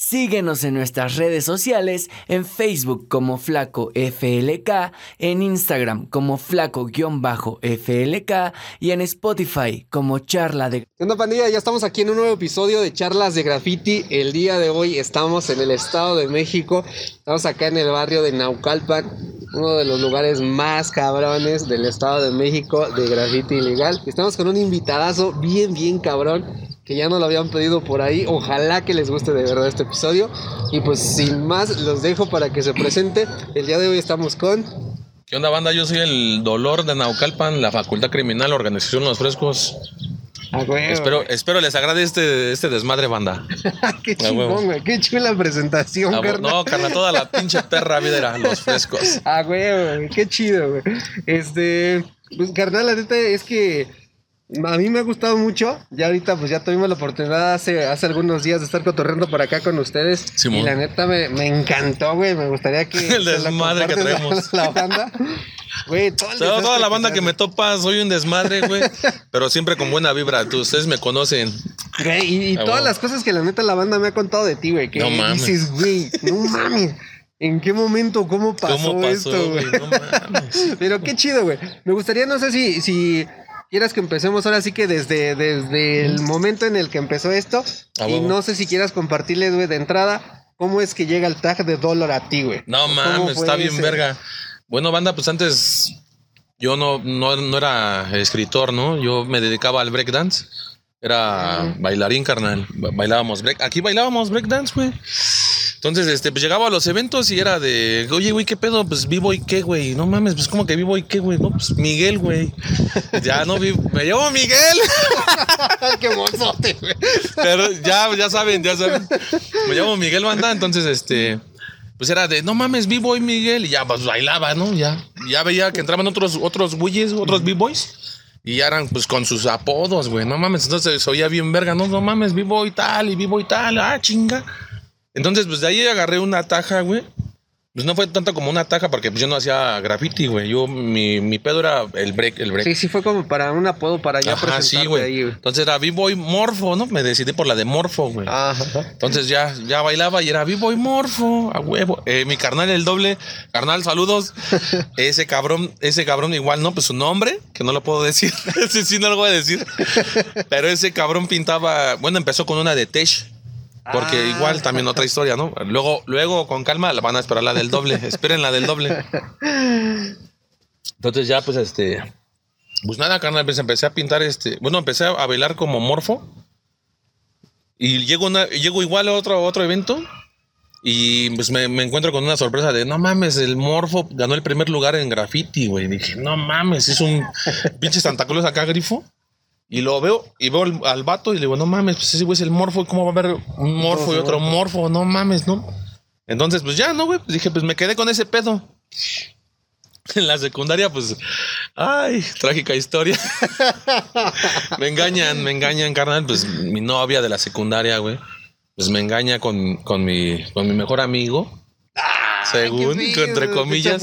Síguenos en nuestras redes sociales, en Facebook como Flaco FLK, en Instagram como Flaco-FLK y en Spotify como Charla de... ¿Qué pandilla? Ya estamos aquí en un nuevo episodio de Charlas de Graffiti. El día de hoy estamos en el Estado de México. Estamos acá en el barrio de Naucalpan, uno de los lugares más cabrones del Estado de México de graffiti ilegal. Estamos con un invitadazo bien, bien cabrón que ya no lo habían pedido por ahí. Ojalá que les guste de verdad este episodio. Y pues sin más, los dejo para que se presente. El día de hoy estamos con... ¿Qué onda, banda? Yo soy el Dolor de Naucalpan, la Facultad Criminal, Organización Los Frescos. Ah, güey, Espero, espero les agrade este, este desmadre, banda. Qué A huevo. chingón, güey. Qué chula presentación, Ah, carnal. no, carnal, toda la pinche perra vida era Los Frescos. Ah, güey, güey, qué chido, güey. Este, pues, carnal, la neta es que a mí me ha gustado mucho. Ya ahorita, pues ya tuvimos la oportunidad hace, hace algunos días de estar cotorreando por acá con ustedes. Y la neta me, me encantó, güey. Me gustaría que. El desmadre que traemos. La, banda. Güey, todo el Toda, la banda que me topa, soy un desmadre, güey. Pero siempre con buena vibra. Tú, ustedes me conocen. Güey, y, y Ah, todas las cosas que la neta la banda me ha contado de ti, güey. Que No mames. dices, güey, no mames. ¿En qué momento, cómo pasó, ¿Cómo pasó, esto, güey? güey? No mames. Pero qué chido, güey. Me gustaría, no sé si, si quieras que empecemos ahora sí que desde, desde el momento en el que empezó esto. Y no sé si quieras compartirles, güey, de entrada, cómo es que llega el tag de dólar a ti, güey. No ¿Cómo mames, está bien ese? verga. Bueno, banda, pues antes yo no, no, no era escritor, ¿no? Yo me dedicaba al breakdance. Era bailarín, carnal. Ba- Bailábamos break. Aquí bailábamos breakdance, güey. Entonces, este, pues llegaba a los eventos y era de, oye, güey, ¿qué pedo? Pues vivo y qué, güey. No mames, pues como que vivo y qué, güey. No, pues Miguel, güey. Ya no vivo. Me llamo Miguel. qué mozote, güey. Pero ya, ya saben, ya saben. Me llamo Miguel Banda, entonces este. Pues era de, no mames, B-Boy Miguel. Y ya pues, bailaba, ¿no? Ya, ya veía que entraban otros, otros güeyes, otros B-Boys. Y ya eran pues con sus apodos, güey. No mames, entonces oía bien verga, no, no mames, B-Boy tal y B-Boy tal. Ah, chinga. Entonces, pues de ahí agarré una taja, güey. Pues no fue tanto como una taja porque pues, yo no hacía graffiti, güey. Yo, mi, mi pedo era el break, el break. Sí, sí, fue como para un apodo para ya Ajá, sí, güey. ahí, güey. Entonces era B-Boy Morfo, ¿no? Me decidí por la de Morfo, güey. Ajá. Entonces ya, ya bailaba y era vivo y morfo, a huevo. Eh, mi carnal, el doble, carnal, saludos. Ese cabrón, ese cabrón igual, ¿no? Pues su nombre, que no lo puedo decir. Ese sí no lo voy a decir. Pero ese cabrón pintaba, bueno, empezó con una de Tesh. Porque Ah. igual también otra historia, ¿no? Luego, luego con calma la van a esperar la del doble. Esperen la del doble. Entonces ya, pues, este. Pues nada, carnal, pues empecé a pintar este. Bueno, empecé a bailar como morfo. Y llego, una, llego igual a otro, otro evento. Y pues me, me encuentro con una sorpresa de no mames, el morfo ganó el primer lugar en graffiti, güey. Dije, no mames, es un pinche Santa Cruz acá grifo. Y lo veo y veo al, al vato y le digo, no mames, pues ese güey es el morfo. ¿Cómo va a haber un morfo y otro morfo? No mames, ¿no? Entonces, pues ya, ¿no, güey? Pues dije, pues me quedé con ese pedo. En la secundaria, pues, ay, trágica historia. me engañan, me engañan, carnal. Pues mi novia de la secundaria, güey, pues me engaña con, con, mi, con mi mejor amigo. Según, entre ¿te comillas.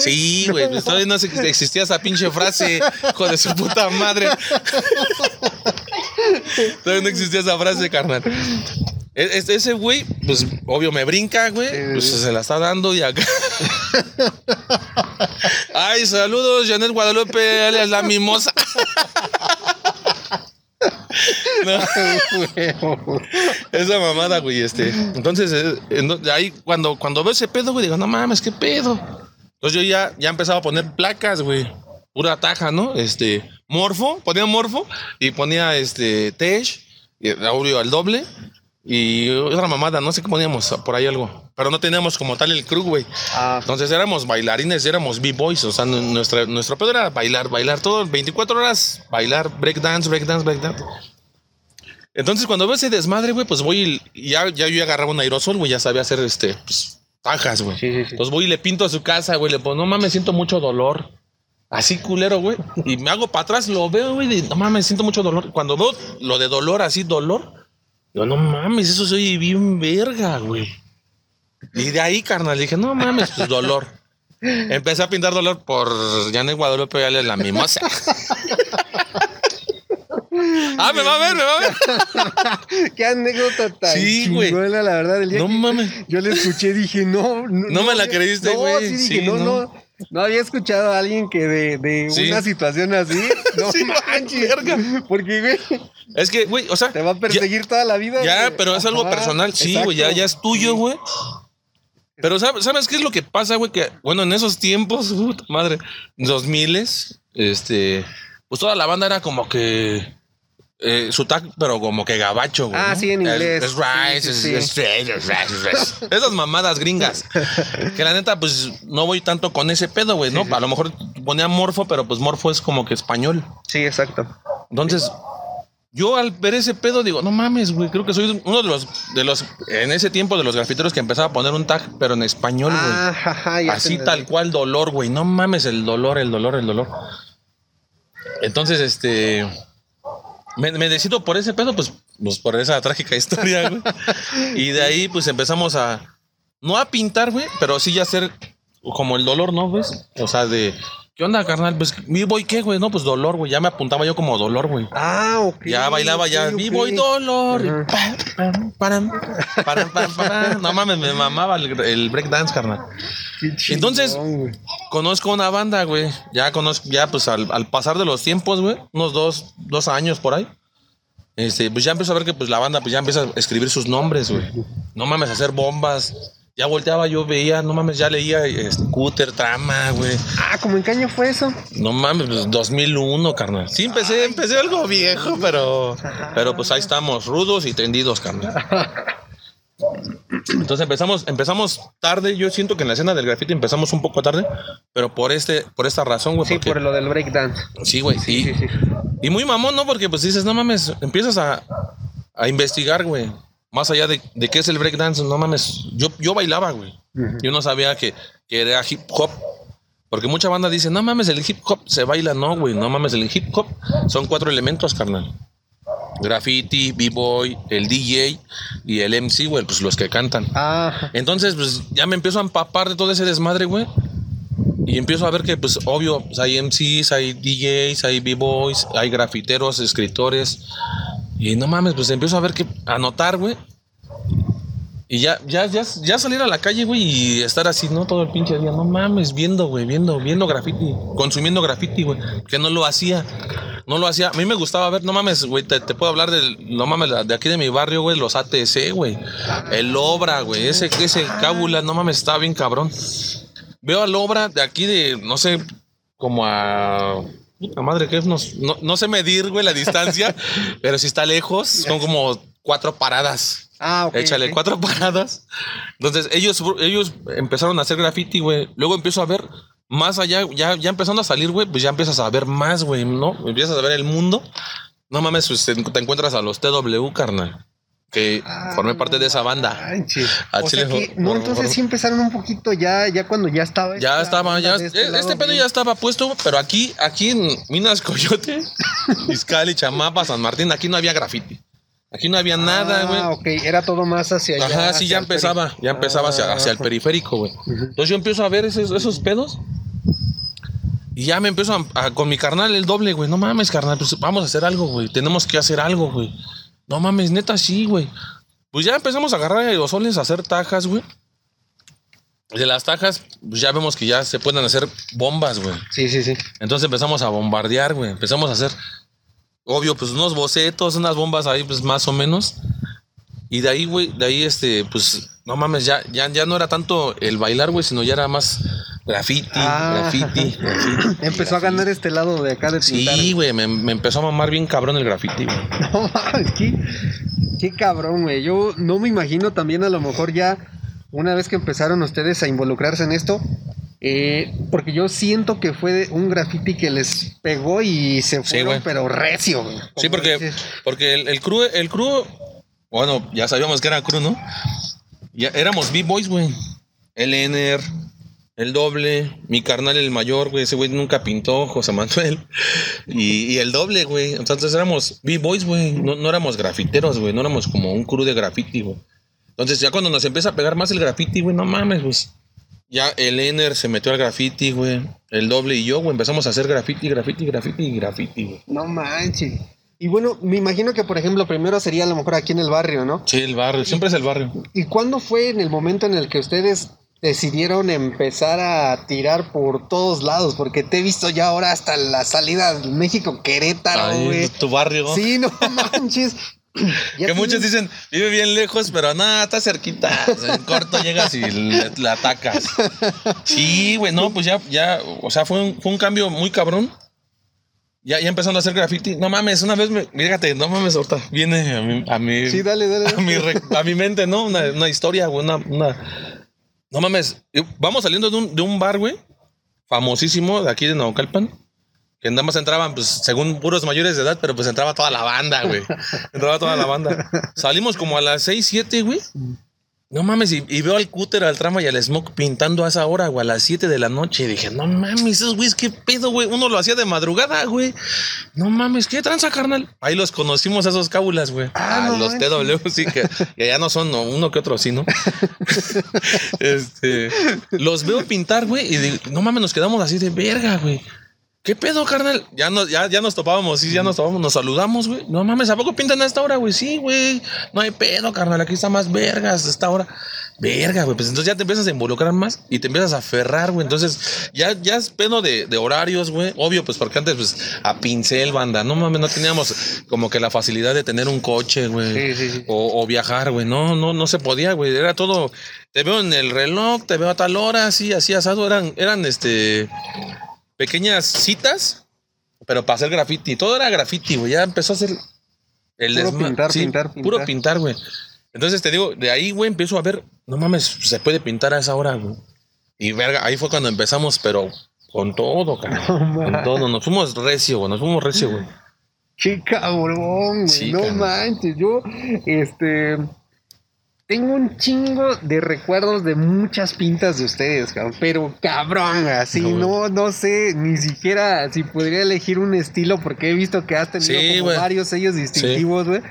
Sí, güey, pues todavía no existía esa pinche frase, hijo de su puta madre. todavía no existía esa frase, carnal. E- es- Ese güey, pues obvio me brinca, güey. Pues se la está dando y acá. Ay, saludos, Janet Guadalupe, alias la mimosa. No, esa mamada, güey, este. Entonces, eh, ahí cuando, cuando veo ese pedo, güey, digo, no mames, qué pedo. Entonces yo ya, ya empezaba a poner placas, güey. Pura taja, ¿no? Este, morfo, ponía morfo y ponía este Tesh, y Aureo al doble y otra mamada, no sé qué poníamos por ahí algo. Pero no teníamos como tal el crew, güey. Ah, Entonces éramos bailarines, éramos b-boys, o sea, nu- nuestra, nuestro pedo era bailar, bailar todo, 24 horas, bailar, breakdance, breakdance, breakdance. Entonces cuando veo ese desmadre, güey, pues voy y ya, ya yo agarraba un aerosol, güey, ya sabía hacer este, pues, tajas, güey. Sí, sí, sí. Entonces voy y le pinto a su casa, güey, le pongo, no mames, siento mucho dolor. Así culero, güey. Y me hago para atrás, lo veo, güey, no mames, siento mucho dolor. Cuando veo lo de dolor, así, dolor, digo, no mames, eso soy bien verga, güey. Y de ahí, carnal, dije, no mames, pues dolor. Empecé a pintar dolor por Janet Guadalupe, ya la mimosa. Ah, me va a ver, me va a ver. Qué anécdota tan Sí, güey. chingona, la verdad. El día No que mames. yo le escuché dije, no. No, No me la creíste, no, güey. sí, dije, Sí, no, no. No. Había escuchado a alguien que de, de Sí. una situación así. No Sí, manches. verga. Porque, güey, Es que, güey, o sea. te va a ya- perseguir toda la vida. Ya, güey. pero es algo personal. Sí, güey, ya, ya es tuyo, güey. Pero ¿sabes, ¿sabes qué es lo que pasa, güey? Que, bueno, en esos tiempos, puta madre, dos miles, este, pues toda la banda era como que eh, su tag, pero como que gabacho, güey. Ah, ¿no? sí, en inglés. Es, rice, es, rice, es rice. Esas mamadas gringas. Que la neta, pues no voy tanto con ese pedo, güey, ¿no? A lo mejor ponía morfo, pero pues morfo es como que español. Sí, exacto. Entonces, yo al ver ese pedo digo, no mames, güey, creo que soy uno de los, de los, en ese tiempo de los grafiteros que empezaba a poner un tag, pero en español, güey. Ah, ya Así tal cual dolor, güey. No mames, el dolor, el dolor, el dolor. Entonces, este, me, me decido por ese pedo, pues, pues por esa trágica historia, güey. Y de ahí, pues empezamos a, no a pintar, güey, pero sí ya hacer como el dolor, ¿no, ves? O sea, de, ¿qué onda, carnal? Pues, mi voy qué, güey? No, pues dolor, güey. Ya me apuntaba yo como dolor, güey. Ah, ok. Ya bailaba ya, ok, ok. vivo y dolor. pam, param, param, pam, param. No mames, me mamaba el, el breakdance, carnal. Qué chingón, Entonces-. Conozco una banda, güey. Ya conozco, ya pues al, al pasar de los tiempos, güey, unos dos, dos años por ahí. Este, pues ya empiezo a ver que pues la banda pues ya empieza a escribir sus nombres, güey. No mames, a hacer bombas. Ya volteaba, yo veía, no mames, ya leía este, Cúter, Trama, güey. Ah, ¿cómo en qué año fue eso? No mames, pues 2001, carnal. Sí, empecé, empecé algo viejo, pero, pero pues ahí estamos, rudos y tendidos, carnal. Entonces empezamos, empezamos tarde. Yo siento que en la escena del graffiti empezamos un poco tarde, pero por este, por esta razón, güey. Sí, porque- por lo del breakdance. Sí, güey. Sí, y, sí, sí. y muy mamón, ¿no? Porque pues dices, no mames, empiezas a, a investigar, güey. Más allá de, de qué es el breakdance, no mames. Yo, yo bailaba, güey. Yo no sabía que, que era hip hop. Porque mucha banda dice, no mames, el hip hop se baila. No, güey, no mames, el hip hop son cuatro elementos, carnal. Graffiti, b-boy, el DJ y el MC, güey, pues los que cantan. Ah, Entonces, pues ya me empiezo a empapar de todo ese desmadre, güey. Y empiezo a ver que, pues, obvio, pues, hay MCs, hay DJs, hay B-Boys, hay grafiteros, escritores. Y no mames, pues empiezo a ver que, a notar, güey. Y ya, ya, ya, ya salir a la calle, güey, y estar así, ¿no? Todo el pinche día, no mames, viendo, güey, viendo, viendo graffiti, consumiendo graffiti, güey. Que no lo hacía, no lo hacía. A mí me gustaba ver, no mames, güey, te, te puedo hablar del, no mames, de aquí de mi barrio, güey, los ATC, güey. El Obra, güey, ese, ese cábula, no mames, estaba bien cabrón. Veo al Obra de aquí de, no sé, como a... Puta madre, que no, no, no sé medir, güey, la distancia, pero si está lejos, son como cuatro paradas. ah, ok. Échale cuatro paradas. Entonces, ellos, ellos empezaron a hacer graffiti, güey. Luego empiezo a ver más allá, ya, ya empezando a salir, güey, pues ya empiezas a ver más, güey, ¿no? Empiezas a ver el mundo. No mames, pues te encuentras a los TW, carnal. Que formé parte de esa banda. A O Chile, sea que, no, entonces por- sí empezaron un poquito ya, ya cuando ya estaba. Ya esta estaba, ya. Este, lado pedo bien. ya estaba puesto, pero aquí, aquí en Minas Coyote, Izcali, Chamapa, San Martín, aquí no había graffiti. Aquí no había nada, güey. Ah, ok, era todo más hacia allá. Ajá, sí, ya empezaba, ya empezaba hacia, Ah, hacia el periférico, güey. Entonces yo empiezo a ver esos, esos pedos y ya me empiezo a, a- con mi carnal el doble, güey. No mames, carnal, pues vamos a hacer algo, güey. Tenemos que hacer algo, güey. No mames, neta, sí, güey. Pues ya empezamos a agarrar aerosoles, a hacer tajas, güey. De las tajas, pues ya vemos que ya se pueden hacer bombas, güey. Sí, sí, sí. Entonces empezamos a bombardear, güey. Empezamos a hacer, obvio, pues unos bocetos, unas bombas ahí, pues más o menos. Y de ahí, güey, de ahí, este, pues, no mames, ya, ya, ya no era tanto el bailar, güey, sino ya era más graffiti, Ah. graffiti, graffiti. Empezó a ganar este lado de acá de pintar. Sí, güey, me, me empezó a mamar bien cabrón el graffiti, güey. No mames, qué, qué cabrón, güey. Yo no me imagino también a lo mejor ya una vez que empezaron ustedes a involucrarse en esto, eh, porque yo siento que fue un graffiti que les pegó y se Sí, fueron, güey. pero recio, güey. Sí, porque, dices. porque el, el crew, el crew, bueno, ya sabíamos que era crew, ¿no? Ya éramos B-Boys, güey. El Ener, el doble, mi carnal el mayor, güey, ese güey nunca pintó, José Manuel. Y, y el doble, güey. Entonces éramos B-Boys, güey. No, no éramos grafiteros, güey. No éramos como un crew de graffiti, güey. Entonces ya cuando nos empieza a pegar más el graffiti, güey, no mames, pues. Ya el Ener se metió al graffiti, güey. El doble y yo, güey, empezamos a hacer graffiti, graffiti, graffiti y graffiti, güey. No manches. Y bueno, me imagino que, por ejemplo, primero sería a lo mejor aquí en el barrio, ¿no? Sí, el barrio, siempre es el barrio. ¿Y cuándo fue en el momento en el que ustedes decidieron empezar a tirar por todos lados? Porque te he visto ya ahora hasta la salida de México-Querétaro, Ahí, güey. tu barrio. Sí, no manches. Que muchos dicen, vive bien lejos, pero nada, está cerquita. En corto llegas y le, le atacas. Sí, güey, no, pues ya, ya, o sea, fue un, fue un cambio muy cabrón. Ya, ya empezando a hacer graffiti. No mames, una vez me, fíjate, no mames, ahorita viene a mi, a mi, Sí, dale, dale. a mi, a mi mente, ¿no? Una, una historia, güey, una, una- No mames, eh, vamos saliendo de un, de un bar, güey, famosísimo de aquí de Naucalpan. Que nada más entraban, pues, según puros mayores de edad, pero pues entraba toda la banda, güey. Entraba toda la banda. Salimos como a las 6, 7, güey. No mames, y, y veo al cúter, al trama y al smoke pintando a esa hora, güey, a las 7 de la noche. Y dije, no mames, esos güeyes, qué pedo, güey. Uno lo hacía de madrugada, güey. No mames, qué tranza, carnal. Ahí los conocimos a esos cábulas, güey. Ah, no los. TW, sí, que, ya no son no, uno que otro, sí, ¿no? este, los veo pintar, güey, y digo, no mames, nos quedamos así de verga, güey. ¿Qué pedo, carnal? Ya nos, ya, ya nos topábamos, sí, ya nos topábamos, nos saludamos, güey. No mames, ¿a poco pintan a esta hora, güey? Sí, güey. No hay pedo, carnal. Aquí está más vergas a esta hora. Verga, güey. Pues entonces ya te empiezas a involucrar más y te empiezas a aferrar, güey. Entonces ya, ya es pedo de, de horarios, güey. Obvio, pues porque antes, pues, a pincel, banda. No mames, no teníamos como que la facilidad de tener un coche, güey. Sí, sí, sí. O, o viajar, güey. No, no, no se podía, güey. Era todo. Te veo en el reloj, te veo a tal hora, así, así asado. Eran, eran este pequeñas citas, pero para hacer graffiti. Todo era graffiti, güey. Ya empezó a hacer el Puro pintar, sí, pintar, Puro pintar. pintar, güey. Entonces te digo, de ahí, güey, empiezo a ver, no mames, se puede pintar a esa hora, güey. Y verga, ahí fue cuando empezamos, pero con todo, cara. con todo. Nos fuimos recio, güey. Nos fuimos recio, güey. Qué cabrón, güey. Sí, no cabrón. manches. Yo, este. Tengo un chingo de recuerdos de muchas pintas de ustedes, cabrón. Pero cabrón, así No, no, no sé ni siquiera si podría elegir un estilo, porque he visto que has tenido Sí, como varios sellos distintivos, güey.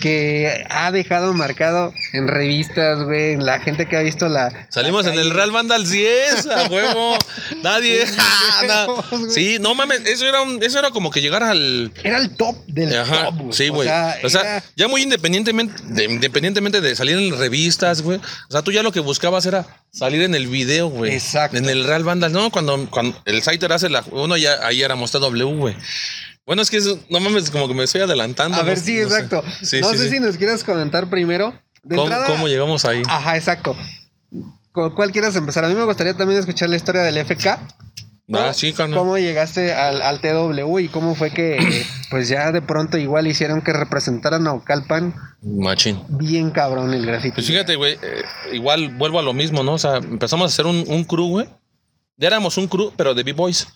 Que ha dejado marcado en revistas, güey, en la gente que ha visto la. Salimos la en el. Real Vandal 10, a huevo. Nadie. güey. Sí, no mames, eso era, un- eso era como que llegar al, Era el top del Ajá, top, güey. sí, O güey. sea, O sea, era- ya muy independientemente de, independientemente de salir en revistas, güey. O sea, tú ya lo que buscabas era salir en el video, güey. Exacto. En el Real Vandal, no, cuando, cuando el Saiter hace la. Uno ya ahí éramos TW, güey. Bueno, es que eso, no mames, como que me estoy adelantando. A ver, sí, no sé. exacto. Sí, no sí, sé sí. si nos quieras comentar primero. De ¿Cómo, entrada- cómo llegamos ahí? Ajá, exacto. ¿Con cuál quieras empezar? A mí me gustaría también escuchar la historia del FK. ah, sí, carnal. ¿Cómo llegaste al, al TW y cómo fue que, pues ya de pronto igual hicieron que representaran a Ocalpan Machín. bien cabrón el grafiti? Pues fíjate, güey, eh, igual vuelvo a lo mismo, ¿no? O sea, empezamos a hacer un, un crew, güey. Ya éramos un crew, pero de B-Boys.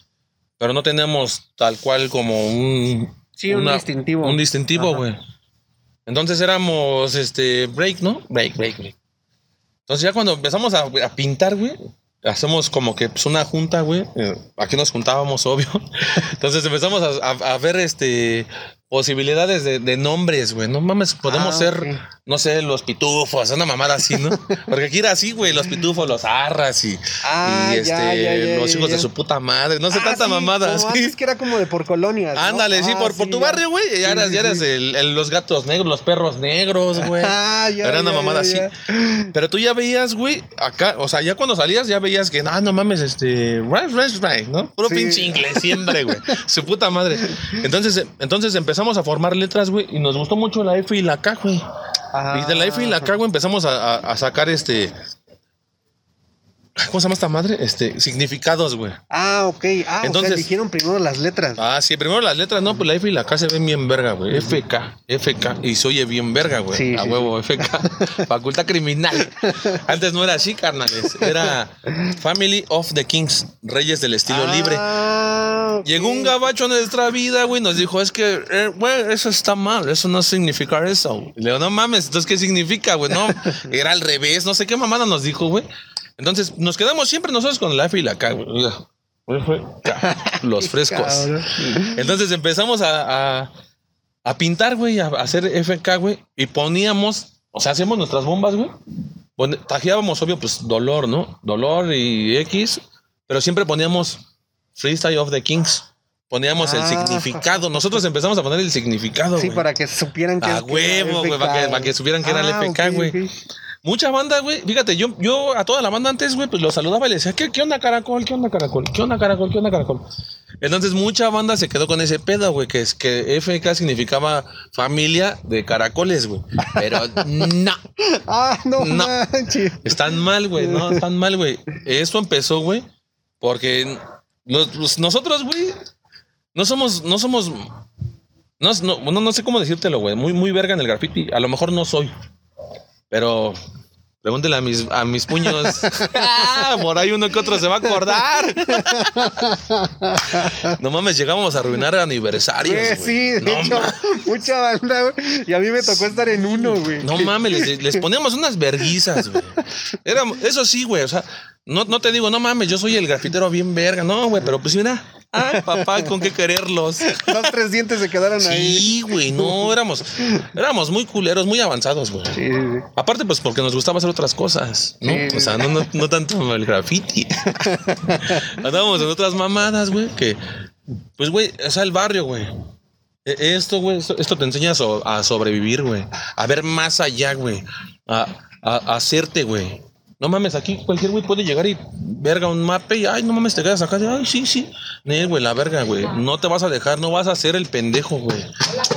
Pero no teníamos tal cual como un... Sí, un distintivo. Un distintivo, güey. Entonces éramos, este, break, ¿no? Break, break, break. Entonces ya cuando empezamos a, a pintar, güey, hacemos como que pues, una junta, güey. eh, Aquí nos juntábamos, obvio. Entonces empezamos a, a- a ver, este, posibilidades de, de nombres, güey. No mames, podemos Ah, ser, no sé, los pitufos, una mamada así, ¿no? Porque aquí era así, güey, los pitufos, los arras y, Ah, y, este, ya, ya, los hijos de su puta madre. No sé, Ah, tanta sí, mamada. como antes que era como de por colonias. ¿no? Ándale, sí, Ah, por, por tu barrio, güey. Ya eras, ya eras el- el- los gatos negros, los perros negros, güey. Ah, ya, Era una mamada así. Pero tú ya veías, güey, acá, o sea, ya cuando salías ya veías que, ah, no mames, este, right, right, right, ¿no? Puro Sí. pinche inglés siempre, güey. Su puta madre. Entonces, entonces empezamos a formar letras, güey, y nos gustó mucho la F y la K, güey. Ah, Y de la F y la K, güey, empezamos a, a- a sacar este. ¿Cómo se llama esta madre? Este, significados, güey. Ah, ok. Ah, Entonces- o sea, eligieron primero las letras. Ah, sí, primero las letras, no, pues la F y la K se ven bien verga, güey. FK, FK, y se oye bien verga, güey. Sí, a sí, huevo, FK. Facultad criminal. Antes no era así, carnales. Era Family of the Kings, Reyes del estilo libre. Ah, ok. Llegó un gabacho a nuestra vida, güey, nos dijo, es que, eh, güey, eso está mal, eso no significa eso. Y le digo, no mames, entonces, ¿qué significa, güey? No, era al revés, no sé qué mamada nos dijo, güey. Entonces, nos quedamos siempre nosotros con la F y la K, güey. Los frescos. Entonces empezamos a, a, a pintar, güey, a, hacer FK, güey, y poníamos, o sea, hacíamos nuestras bombas, güey. Tajeábamos, obvio, pues dolor, ¿no? Dolor y X, pero siempre poníamos Freestyle of the Kings. poníamos el Ah. significado. Nosotros empezamos a poner el significado, Sí, para que supieran que A huevo, era güey, para que- FK. para que supieran que era el Ah, FK, güey. ok. Mucha banda, güey. Fíjate, yo, yo a toda la banda antes, güey, pues lo saludaba y le decía, ¿qué, qué onda, caracol? ¿Qué onda, caracol? ¿Qué onda, caracol? ¿Qué onda, caracol? Entonces, mucha banda se quedó con ese pedo, güey, que es que FK significaba familia de caracoles, güey. Pero no, Ah, no, No. manches. están mal, güey, no, están mal, güey. Esto empezó, güey, porque los- pues, nosotros, güey, no somos, no somos, no, no, no, no sé cómo decírtelo, güey, muy, muy verga en el graffiti. A lo mejor no soy, pero pregúntele a mis, a mis puños. Ah, por ahí uno que otro se va a acordar. No mames, llegamos a arruinar aniversarios. Güey. sí, de no, hecho, mucha banda, güey. Y a mí me tocó estar en uno, güey. no mames, les, les poníamos unas verguizas, güey. Eso sí, güey. O sea, no, no te digo, no mames, yo soy el grafitero bien verga. No, güey, pero pues mira. Ah, papá, con qué quererlos. Dos, tres dientes se quedaron ahí. Sí, güey, no, éramos, éramos muy culeros, muy avanzados, güey. Sí, sí. Aparte, pues porque nos gustaba hacer otras cosas, ¿no? O sea, no, no, no tanto el graffiti. Andábamos en otras mamadas, güey, que, pues, güey, o sea, el barrio, güey. E- Esto, güey, esto, esto te enseña a sobrevivir, güey. A ver más allá, güey. A, a- a hacerte, güey. No mames, aquí cualquier güey puede llegar y verga un mape y ay, no mames, te quedas acá. de, Ay, sí, sí. Nee, güey, la verga, güey. No te vas a dejar, no vas a ser el pendejo, güey.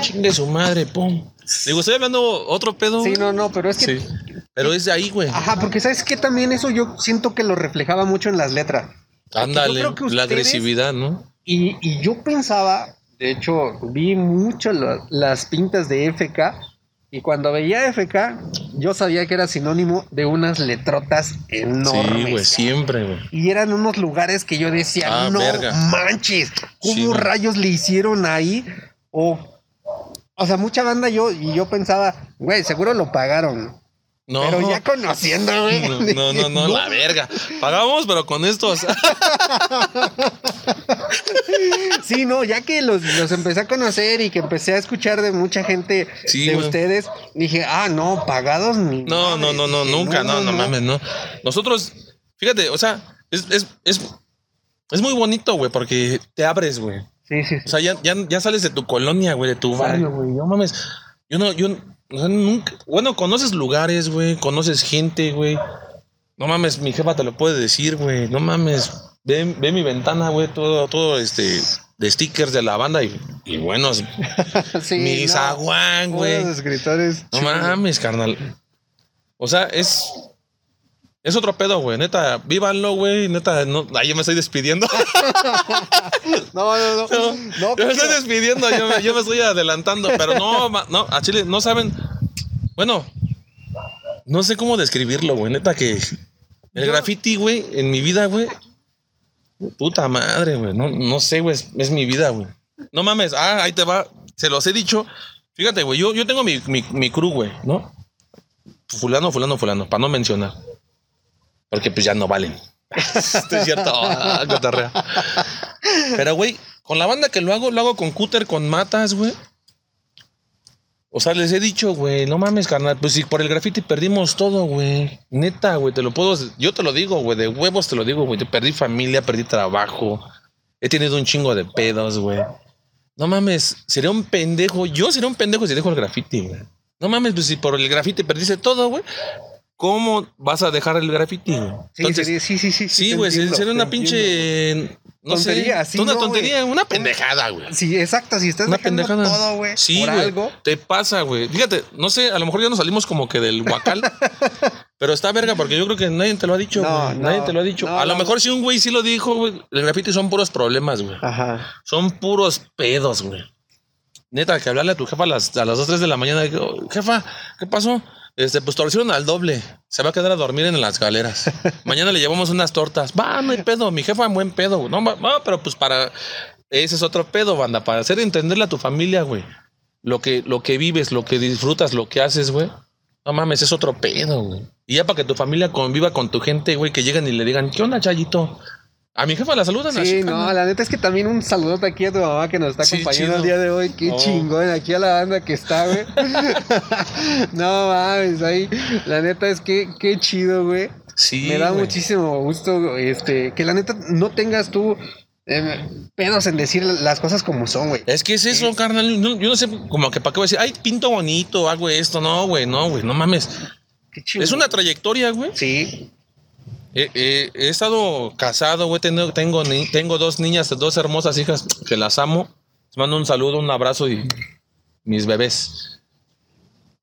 Chingue su madre, pum. Digo, estoy hablando otro pedo. Sí, no, no, pero es que. Sí. Pero es de ahí, güey. Ajá, porque sabes que también eso yo siento que lo reflejaba mucho en las letras. Ándale, la agresividad, ¿no? Y, y yo pensaba, de hecho, vi mucho la- las pintas de FK. Y cuando veía FK, yo sabía que era sinónimo de unas letrotas enormes. sí, güey, siempre, güey. Y eran unos lugares que yo decía, Ah, no verga. manches, ¿cómo Sí, rayos le hicieron ahí? O, o sea, mucha banda yo, y yo pensaba, güey, seguro lo pagaron. No, Pero ya conociendo, güey. no, no, no, no, la verga. Pagamos, pero con estos. Sí, no, ya que los, los empecé a conocer y que empecé a escuchar de mucha gente Sí, de güey. ustedes, dije, ah, no, pagados ni. No, no, no, no, nunca, no, no mames, no. Nosotros, fíjate, o sea, es, es, es, es muy bonito, güey, porque te abres, güey. Sí, sí, O sea, ya, ya, ya sales de tu colonia, güey, de tu barrio, güey. No mames. Yo no, yo, o sea, nunca. Bueno, conoces lugares, güey, conoces gente, güey. No mames, mi jefa te lo puede decir, güey. No mames. Ve, ve mi ventana, güey, todo, todo este. De stickers de la banda y, y buenos. sí. mi no. zaguán, güey. No mames, carnal. O sea, es. Es otro pedo, güey. Neta, vívanlo, güey. Neta, no. Ahí yo me estoy despidiendo. No, no, no. No, No, yo me estoy despidiendo, yo me, yo me estoy adelantando, pero no, no, a Chile no saben. Bueno, no sé cómo describirlo, güey. Neta que el graffiti, güey, en mi vida, güey. Puta madre, güey. No, no sé, güey. Es, es mi vida, güey. No mames. Ah, ahí te va. Se los he dicho. Fíjate, güey. Yo, yo tengo mi, mi, mi crew, güey, ¿no? Fulano, fulano, fulano. Para no mencionar. Porque pues ya no valen. Esto es cierto. Cotorrea. Pero, güey, con la banda que lo hago, lo hago con cúter, con matas, güey. O sea, les he dicho, güey, no mames, carnal. Pues si por el graffiti perdimos todo, güey. Neta, güey, te lo puedo. Yo te lo digo, güey, de huevos te lo digo, güey. Perdí familia, perdí trabajo. He tenido un chingo de pedos, güey. No mames, sería un pendejo. Yo sería un pendejo si dejo el graffiti, güey. No mames, pues si por el graffiti perdiste todo, güey. ¿Cómo vas a dejar el graffiti? Sí, Entonces, sería- sí, sí, sí. Sí, güey, sería una pinche. No Tontería, sé. sí, una no, tontería, una pendejada, güey. Sí, exacto. Si estás Una dejando pendejada. todo, güey, Sí, por güey. algo. Te pasa, güey. Fíjate, no sé, a lo mejor ya nos salimos como que del huacal. pero está verga porque yo creo que nadie te lo ha dicho, No, güey. no, nadie te lo ha dicho. a lo mejor si un güey sí lo dijo, güey. El graffiti son puros problemas, güey. Ajá. Son puros pedos, güey. Neta, que hablarle a tu jefa a las, a las 2, 3 de la mañana. jefa, ¿qué pasó? Este, pues torcieron al doble. Se va a quedar a dormir en las galeras. Mañana le llevamos unas tortas. Va, no hay pedo. Mi jefa, buen pedo. güey. No, pero pues para. Ese es otro pedo, banda. Para hacer entenderle a tu familia, güey. Lo que, lo que vives, lo que disfrutas, lo que haces, güey. No mames, es otro pedo, güey. Y ya para que tu familia conviva con tu gente, güey, que lleguen y le digan, ¿qué onda, Chayito? A mi jefa la saludan así. Sí, no, la neta es que también un saludote aquí a tu mamá que nos está Sí, acompañando chido. el día de hoy. Qué Oh. chingón, aquí a la banda que está, güey. no mames, ahí. La neta es que qué chido, güey. Sí, Me da güey. muchísimo gusto, este, que la neta no tengas tú eh, pedos en decir las cosas como son, güey. Es que es eso, carnal. No, yo no sé, como que para qué voy a decir, ay, pinto bonito, hago esto. No, güey, no, güey, no mames. Qué chido. Es una trayectoria, güey. Sí. Eh, eh, he estado casado, güey. Tengo, tengo, tengo dos niñas, dos hermosas hijas que las amo. Les mando un saludo, un abrazo y mis bebés.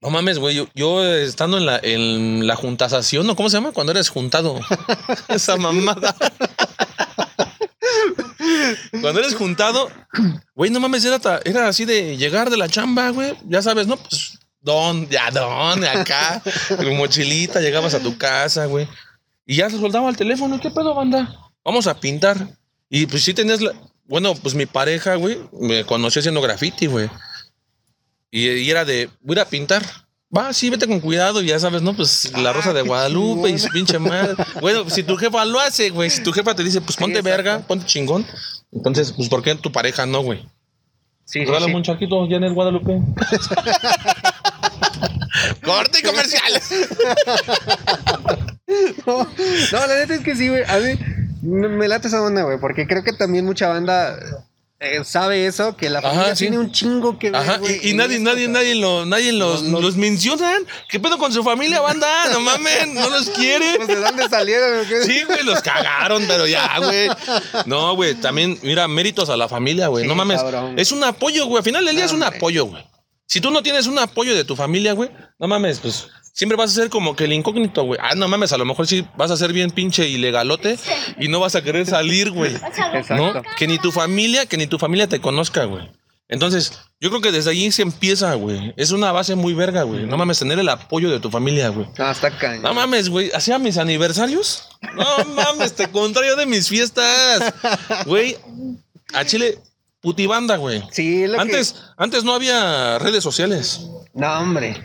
No mames, güey. Yo, estando en la, en la juntasación, ¿no? ¿Cómo se llama? Cuando eres juntado. Esa mamada. Cuando eres juntado, güey, no mames, era, era así de llegar de la chamba, güey. Ya sabes, ¿no? Pues, don, ya don, acá, tu mochilita, llegabas a tu casa, güey. Y ya se soltaba el teléfono. ¿Qué pedo, banda? Vamos a pintar. Y pues sí tenías la... Bueno, pues mi pareja, güey, me conoció haciendo graffiti, güey. Y, y era de, voy a pintar. Va, sí, vete con cuidado. Y ya sabes, ¿no? Pues la Ah, rosa de Guadalupe y su pinche madre. Bueno, si tu jefa lo hace, güey. Si tu jefa te dice, pues ponte verga, ponte chingón. Entonces, pues, ¿por qué tu pareja no, güey? Sí, sí, Regálame sí. un charquito, Janet Guadalupe. Corte comercial. No, no, la neta es que sí, güey. A mí me late esa onda, güey, porque creo que también mucha banda eh, sabe eso, que la Ajá, familia sí. tiene un chingo que ver, Ajá, güey, y, y nadie, nadie, nadie, lo, nadie los, Los- mencionan. ¿Qué pedo con su familia, banda? No mamen, no los quiere. Pues, ¿de dónde salieron? qué? Sí, güey, los cagaron, pero ya, güey. No, güey, también, mira, méritos a la familia, güey. Sí, no mames. cabrón. Es un apoyo, güey. Al final del día es un Hombre. apoyo, güey. Si tú no tienes un apoyo de tu familia, güey, no mames, pues siempre vas a ser como que el incógnito, güey. Ah, no mames, a lo mejor sí vas a ser bien pinche ilegalote y no vas a querer salir, güey. Exacto. ¿No? Que ni tu familia, que ni tu familia te conozca, güey. Entonces, yo creo que desde ahí se empieza, güey. Es una base muy verga, güey. No mames, tener el apoyo de tu familia, güey. No, está cañón. No mames, güey. ¿Hacía mis aniversarios? No mames, te contrario de mis fiestas. Güey, a Chile, putibanda, güey. Sí, lo Antes, antes no había redes sociales. que... No, hombre.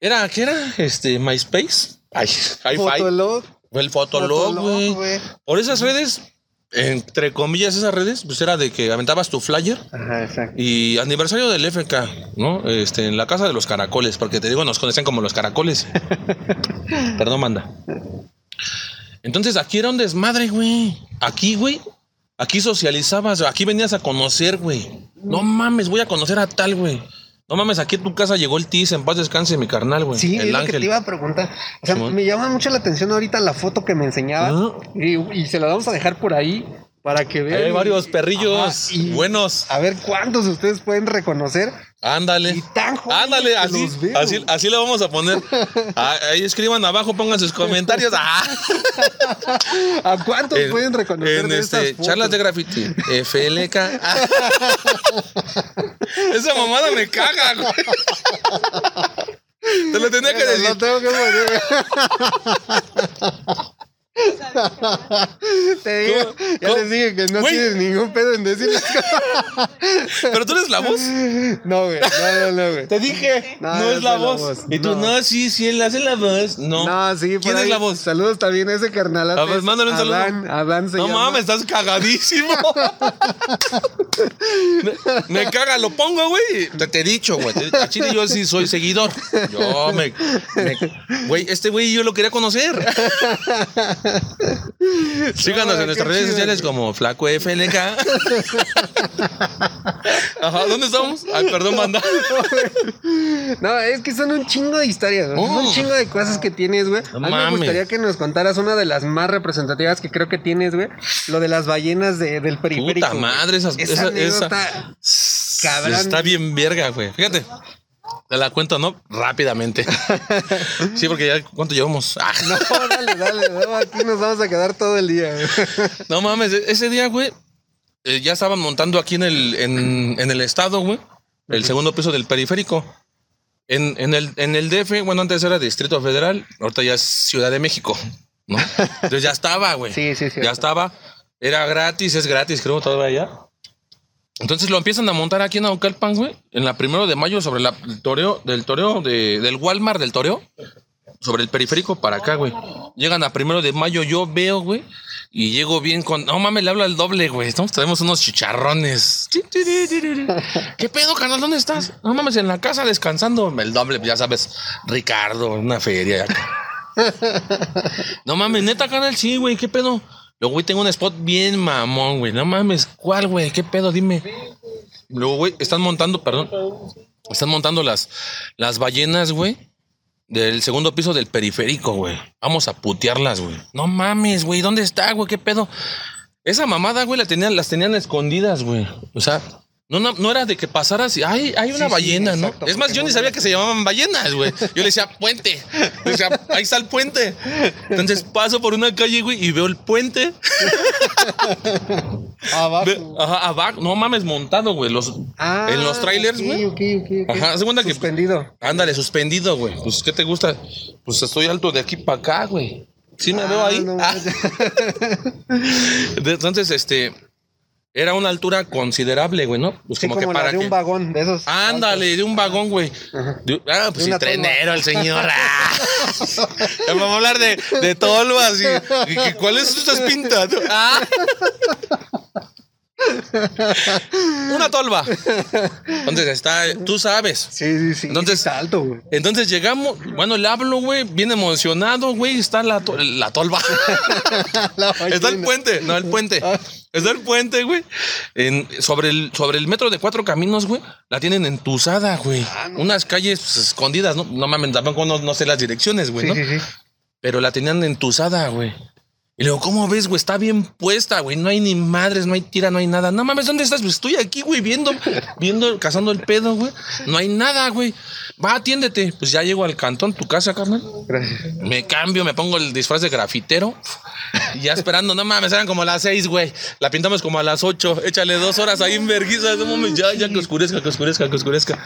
Era, ¿qué era? Este, MySpace. Ay. Fotolog. Fue el Fotolog, güey. Por esas redes, entre comillas, esas redes, pues era de que aventabas tu flyer Ajá, exacto. y aniversario del FK, ¿no? Este, en la casa de los caracoles, porque te digo, nos conocían como los caracoles. Perdón, manda. Entonces aquí era un desmadre, güey. Aquí, güey. Aquí socializabas, aquí venías a conocer, güey. No mames, voy a conocer a tal, güey. No mames, aquí a tu casa llegó el Tiz, en paz descanse mi carnal, güey. Sí, es el lo que te iba a preguntar. O sea, me llama mucho la atención ahorita la foto que me enseñaba. Ah. Y, y se la vamos a dejar por ahí para que vean. Hay varios perrillos Ajá, buenos. A ver cuántos de ustedes pueden reconocer. Ándale. Y tan jóvenes Ándale, así, los veo. así, así le vamos a poner. Ah, Ahí escriban abajo, pongan sus comentarios. Ah. ¿A cuántos En- pueden reconocer en de este, estas fotos? charlas de graffiti, FLK. Esa mamada me caga, güey. Te lo tenía que Lo decir. tengo que poner. Te digo, ¿Cómo? ya ¿Cómo? les dije que no Güey. tienes ningún pedo en decirles. Pero tú eres la voz. No, güey. No, no, no, güey. Te dije, No, es la voz. Y tú, No. sí, sí, él hace la voz. No. No, sí, ¿Quién ahí. es la voz? Saludos también a ese carnal. A ver, mándale un saludo. Adán, Adán se No llama. mames, estás cagadísimo. me, me caga, lo pongo, güey. Te, te he dicho, güey. A Chile yo sí soy seguidor. Yo me. me- Güey, este güey yo lo quería conocer. Síganos No, en nuestras redes sociales como Flaco FLK. Ajá, ¿dónde estamos? Ay, perdón, manda. No, es que son un chingo de historias, güey. Oh. un chingo de cosas que tienes, güey. No a mí me gustaría que nos contaras una de las más representativas que creo que tienes, güey. Lo de las ballenas de- del periférico. Puta madre, esas, Esa, esa, esa- cabrón. Está bien verga, güey. Fíjate. Te la cuento, ¿no? Rápidamente. Sí, porque ya, ¿cuánto llevamos? Ah, No, dale, dale, no, aquí nos vamos a quedar todo el día. güey. No mames, e- ese día, güey, eh, ya estaban montando aquí en el, en, en el estado, güey, el segundo piso del periférico. En, en, el, en el DF, bueno, antes era Distrito Federal, ahorita ya es Ciudad de México, ¿no? Entonces ya estaba, güey. Sí, sí, sí. Ya estaba. Era gratis, es gratis, creo, todavía ya. Entonces lo empiezan a montar aquí en Naucalpan, güey, en la primero de mayo sobre la, el toreo, del toreo, de, del Walmart del toreo, sobre el periférico para acá, güey. Llegan a primero de mayo, yo veo, güey, y llego bien con. No mames, le hablo al doble, güey. Estamos, traemos unos chicharrones. ¿Qué pedo, carnal? ¿Dónde estás? No mames, en la casa descansando. El doble, ya sabes, Ricardo, una feria acá. No mames, neta, carnal, sí, güey, ¿qué pedo? Luego, güey, tengo un spot bien mamón, güey. No mames, ¿cuál, güey? ¿Qué pedo? Dime. Luego, güey, están montando, perdón. Están montando las, las ballenas, güey. Del segundo piso del periférico, güey. Vamos a putearlas, güey. No mames, güey. ¿Dónde está, güey? ¿Qué pedo? Esa mamada, güey, las tenían escondidas, güey. O sea, no, no, no era de que pasaras y hay, hay una Sí, sí, ballena, ¿no? Es más, yo ni sabía que se llamaban ballenas, güey. Yo le decía puente. O sea, ahí está el puente. Entonces paso por una calle, güey, y veo el puente. Abajo. Ajá, abajo. No mames, montado, güey. Los, Ah, en los trailers, güey. ok, ok, ok. Ajá, cuenta que- Suspendido. Ándale, suspendido, güey. Pues, ¿qué te gusta? Pues estoy alto de aquí para acá, güey. Sí me Ah, veo ahí. no, Ah. Entonces, este, era una altura considerable, güey, ¿no? Pues Sí, como, la de que- un vagón, de esos. Ándale, de un vagón, güey. De- ah, pues sí, trenero el señor. Ah. Vamos a hablar de, de tolvas y, y que cuál es estás pintando. Ah. Una tolva. Entonces está, tú sabes. Sí, sí, sí. Entonces- está alto, güey. Entonces llegamos, bueno, le hablo, güey, bien emocionado, güey, está la, to- la tolva. La Está el puente, no el puente. Está el puente, güey. En- sobre, el, sobre el metro de cuatro caminos, güey. La tienen entusada, güey. Ah, no. Unas calles pues, escondidas, ¿no? No mames, tampoco no, no sé las direcciones, güey, Sí, ¿no? sí, sí. Pero la tenían entusada, güey. Y luego, ¿cómo ves, güey? Está bien puesta, güey. No hay ni madres, no hay tira, no hay nada. No mames, ¿dónde estás? Pues estoy aquí, güey, viendo, viendo, cazando el pedo, güey. No hay nada, güey. Va, atiéndete. Pues ya llego al cantón, tu casa, carnal. Gracias. Me cambio, me pongo el disfraz de grafitero. Y ya esperando, no mames, eran como las seis, güey. La pintamos como a las ocho. Échale dos horas ahí en vergüenza. No mames, ya, ya que oscurezca, que oscurezca, que oscurezca.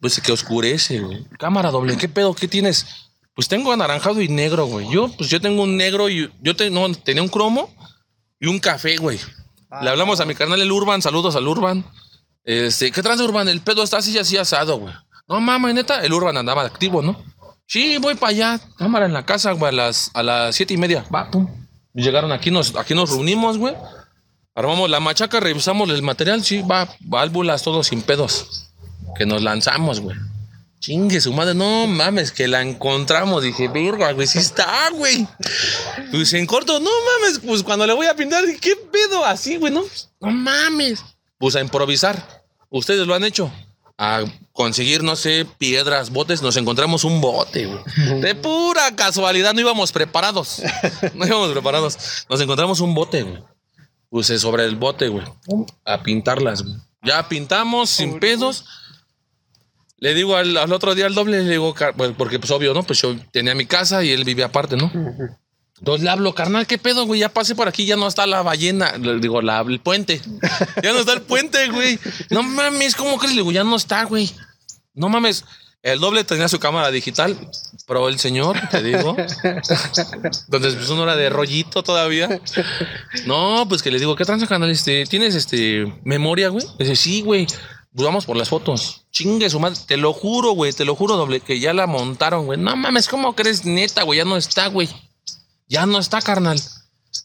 Pues que oscurece, güey. Cámara doble, ¿qué pedo? ¿Qué tienes? Pues tengo anaranjado y negro, güey. Yo, pues yo tengo un negro y yo te- no, tenía un cromo y un café, güey. Le hablamos a mi carnal el Urban, saludos al Urban. Este, ¿qué trans Urban? El pedo está así así asado, güey. No mames, neta, el Urban andaba activo, ¿no? Sí, voy para allá. Cámara en la casa, güey, a las, a las siete y media. Va, pum. Y Llegaron aquí, nos, aquí nos reunimos, güey. Armamos la machaca, revisamos el material, sí, va, válvulas, todo sin pedos. Que nos lanzamos, güey. Chingue su madre, no mames, que la encontramos. Dije, verga, güey, sí está, güey. Pues en corto, no mames, pues cuando le voy a pintar, ¿qué pedo? Así, güey, no, no mames. Pues a improvisar. Ustedes lo han hecho. A conseguir, no sé, piedras, botes, nos encontramos un bote, güey. De pura casualidad, no íbamos preparados. No íbamos preparados. Nos encontramos un bote, güey. Puse sobre el bote, güey. A pintarlas, güey. Ya pintamos sin pedos. Le digo al, al otro día al doble, le digo, porque pues obvio, ¿no? Pues yo tenía mi casa y él vivía aparte, ¿no? Entonces le hablo, carnal, ¿qué pedo, güey? Ya pasé por aquí, ya no está la ballena. Le digo, la, el puente. Ya no está el puente, güey. No mames, ¿cómo crees? Le digo, ya no está, güey. No mames. El doble tenía su cámara digital, pero el señor, te digo. Entonces, pues uno era de rollito todavía. No, pues que le digo, ¿qué tranza, canal? Este, ¿tienes este memoria, güey? Dice, sí, güey. Pues vamos por las fotos. Chingue su madre. Te lo juro, güey. Te lo juro, doble, que ya la montaron, güey. No mames, ¿cómo crees? Neta, güey. Ya no está, güey. Ya no está, carnal.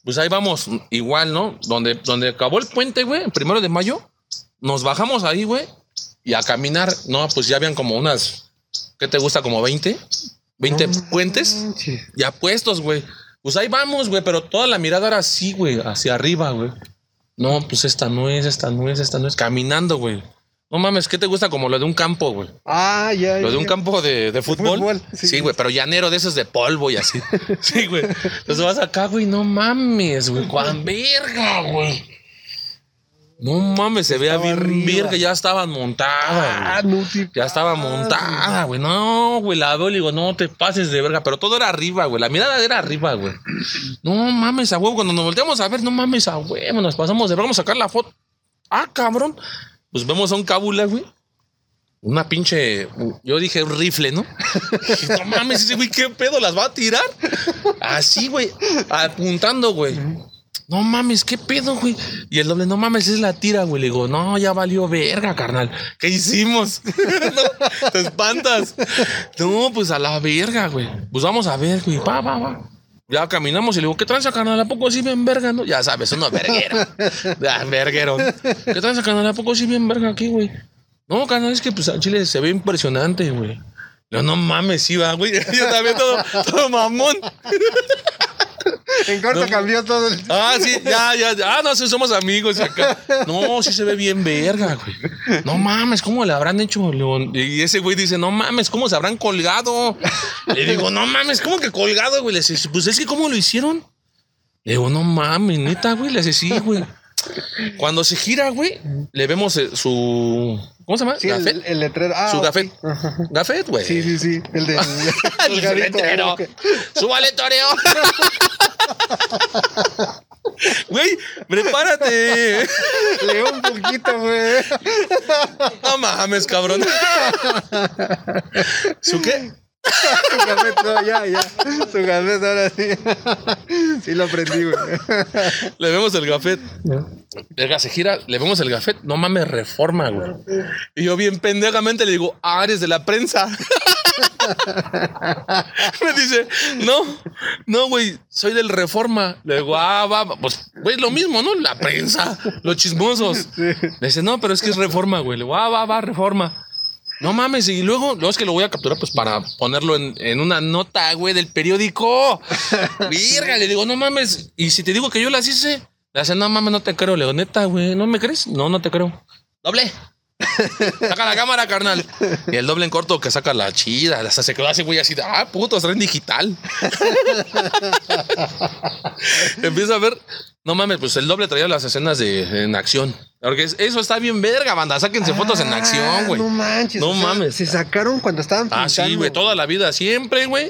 Pues ahí vamos, igual, ¿no? Donde, donde acabó el puente, güey, el primero de mayo, nos bajamos ahí, güey, y a caminar. No, pues ya habían como unas, ¿qué te gusta? Como 20, 20 puentes Sí. ya puestos, güey. Pues ahí vamos, güey, pero toda la mirada era así, güey, hacia arriba, güey. No, pues esta no es, esta no es, esta no es. Caminando, güey. No mames, ¿qué te gusta? Como lo de un campo, güey. Ah, ya. Lo de ya. un campo de, de fútbol. fútbol, sí. Sí, güey, pero llanero de esos de polvo y así. Sí, güey. Entonces vas acá, güey, no mames, güey. ¡Cuán verga, güey! No mames, se veía bien arriba. verga, ya estaban montadas, Ah, no te Ya estaba montada, güey. No, güey, la veo y digo, no te pases de verga. Pero todo era arriba, güey. La mirada era arriba, güey. No mames, a huevo. Cuando nos volteamos a ver, no mames, a huevo. Nos pasamos de ver, vamos a sacar la foto. Ah, cabrón. Pues vemos a un cábula, güey. Una pinche. Yo dije rifle, ¿no? No mames, ese güey, ¿qué pedo? ¿Las va a tirar? Así, güey. Apuntando, güey. No mames, ¿qué pedo, güey? Y el doble, no mames, es la tira, güey. Le digo, no, ya valió verga, carnal. ¿Qué hicimos? Te espantas. No, pues a la verga, güey. Pues vamos a ver, güey. Va, va, va. Ya caminamos y le digo, ¿qué tranza, carnal? ¿A poco sí bien verga, no? Ya sabes, uno verguero. Ya, verguero. ¿Qué tranza, carnal? ¿A poco sí bien verga aquí, güey? No, carnal, es que pues al chile se ve impresionante, güey. Yo, no mames, sí va, güey. Yo también todo, todo mamón. En corto No. cambió todo. el- Ah, sí, ya, ya, ya. Ah, no, sí, somos amigos acá. No, sí se ve bien verga, güey. No mames, ¿cómo le habrán hecho? León? Y ese güey dice, no mames, ¿cómo se habrán colgado? Le digo, no mames, ¿cómo que colgado, güey? Le dice, pues es que, ¿cómo lo hicieron? Le digo, no mames, neta, güey. Le dice, sí, güey. Cuando se gira, güey, le vemos eh, su. ¿Cómo se llama? Sí, el, Gafet. el letrero. Ah, su ok. gafet. Gafet, güey. Sí, sí, sí. El de. El delgadito, letrero. ok. ¡Súbale, toreo! Güey, prepárate. Leo un poquito, güey. No mames, cabrón. ¿Su qué? Su gafet, no, ya, ya. Su gafet, ahora sí. Sí lo aprendí, güey. Le vemos el gafet. Verga, se gira, le vemos el gafet. No mames, reforma, güey. Y yo bien pendejamente le digo, ah, eres de la prensa. Me dice, no, no, güey, soy del reforma. Le digo, ah, va, va. pues, güey, lo mismo, ¿no? La prensa, los chismosos. Le dice, no, pero es que es reforma, güey. Le digo, ah, va, va, reforma. No mames, y luego, luego es que lo voy a capturar pues para ponerlo en, en una nota, güey, del periódico. Virga, le digo, no mames. Y si te digo que yo las hice, le hace, no mames, no te creo. Le digo, neta, güey, ¿no me crees? No, no te creo. Doble. Saca la cámara, carnal. Y el doble en corto que saca la chida. Hasta se quedó así, güey, así de, ah, puto, está en digital. Empieza a ver. No mames, pues el doble traía las escenas de en acción. Porque es- eso está bien verga, banda. Sáquense fotos en acción, güey. Ah, No manches. No o sea, mames. Se sacaron cuando estaban Ah, pintando. sí, güey, toda la vida, siempre, güey.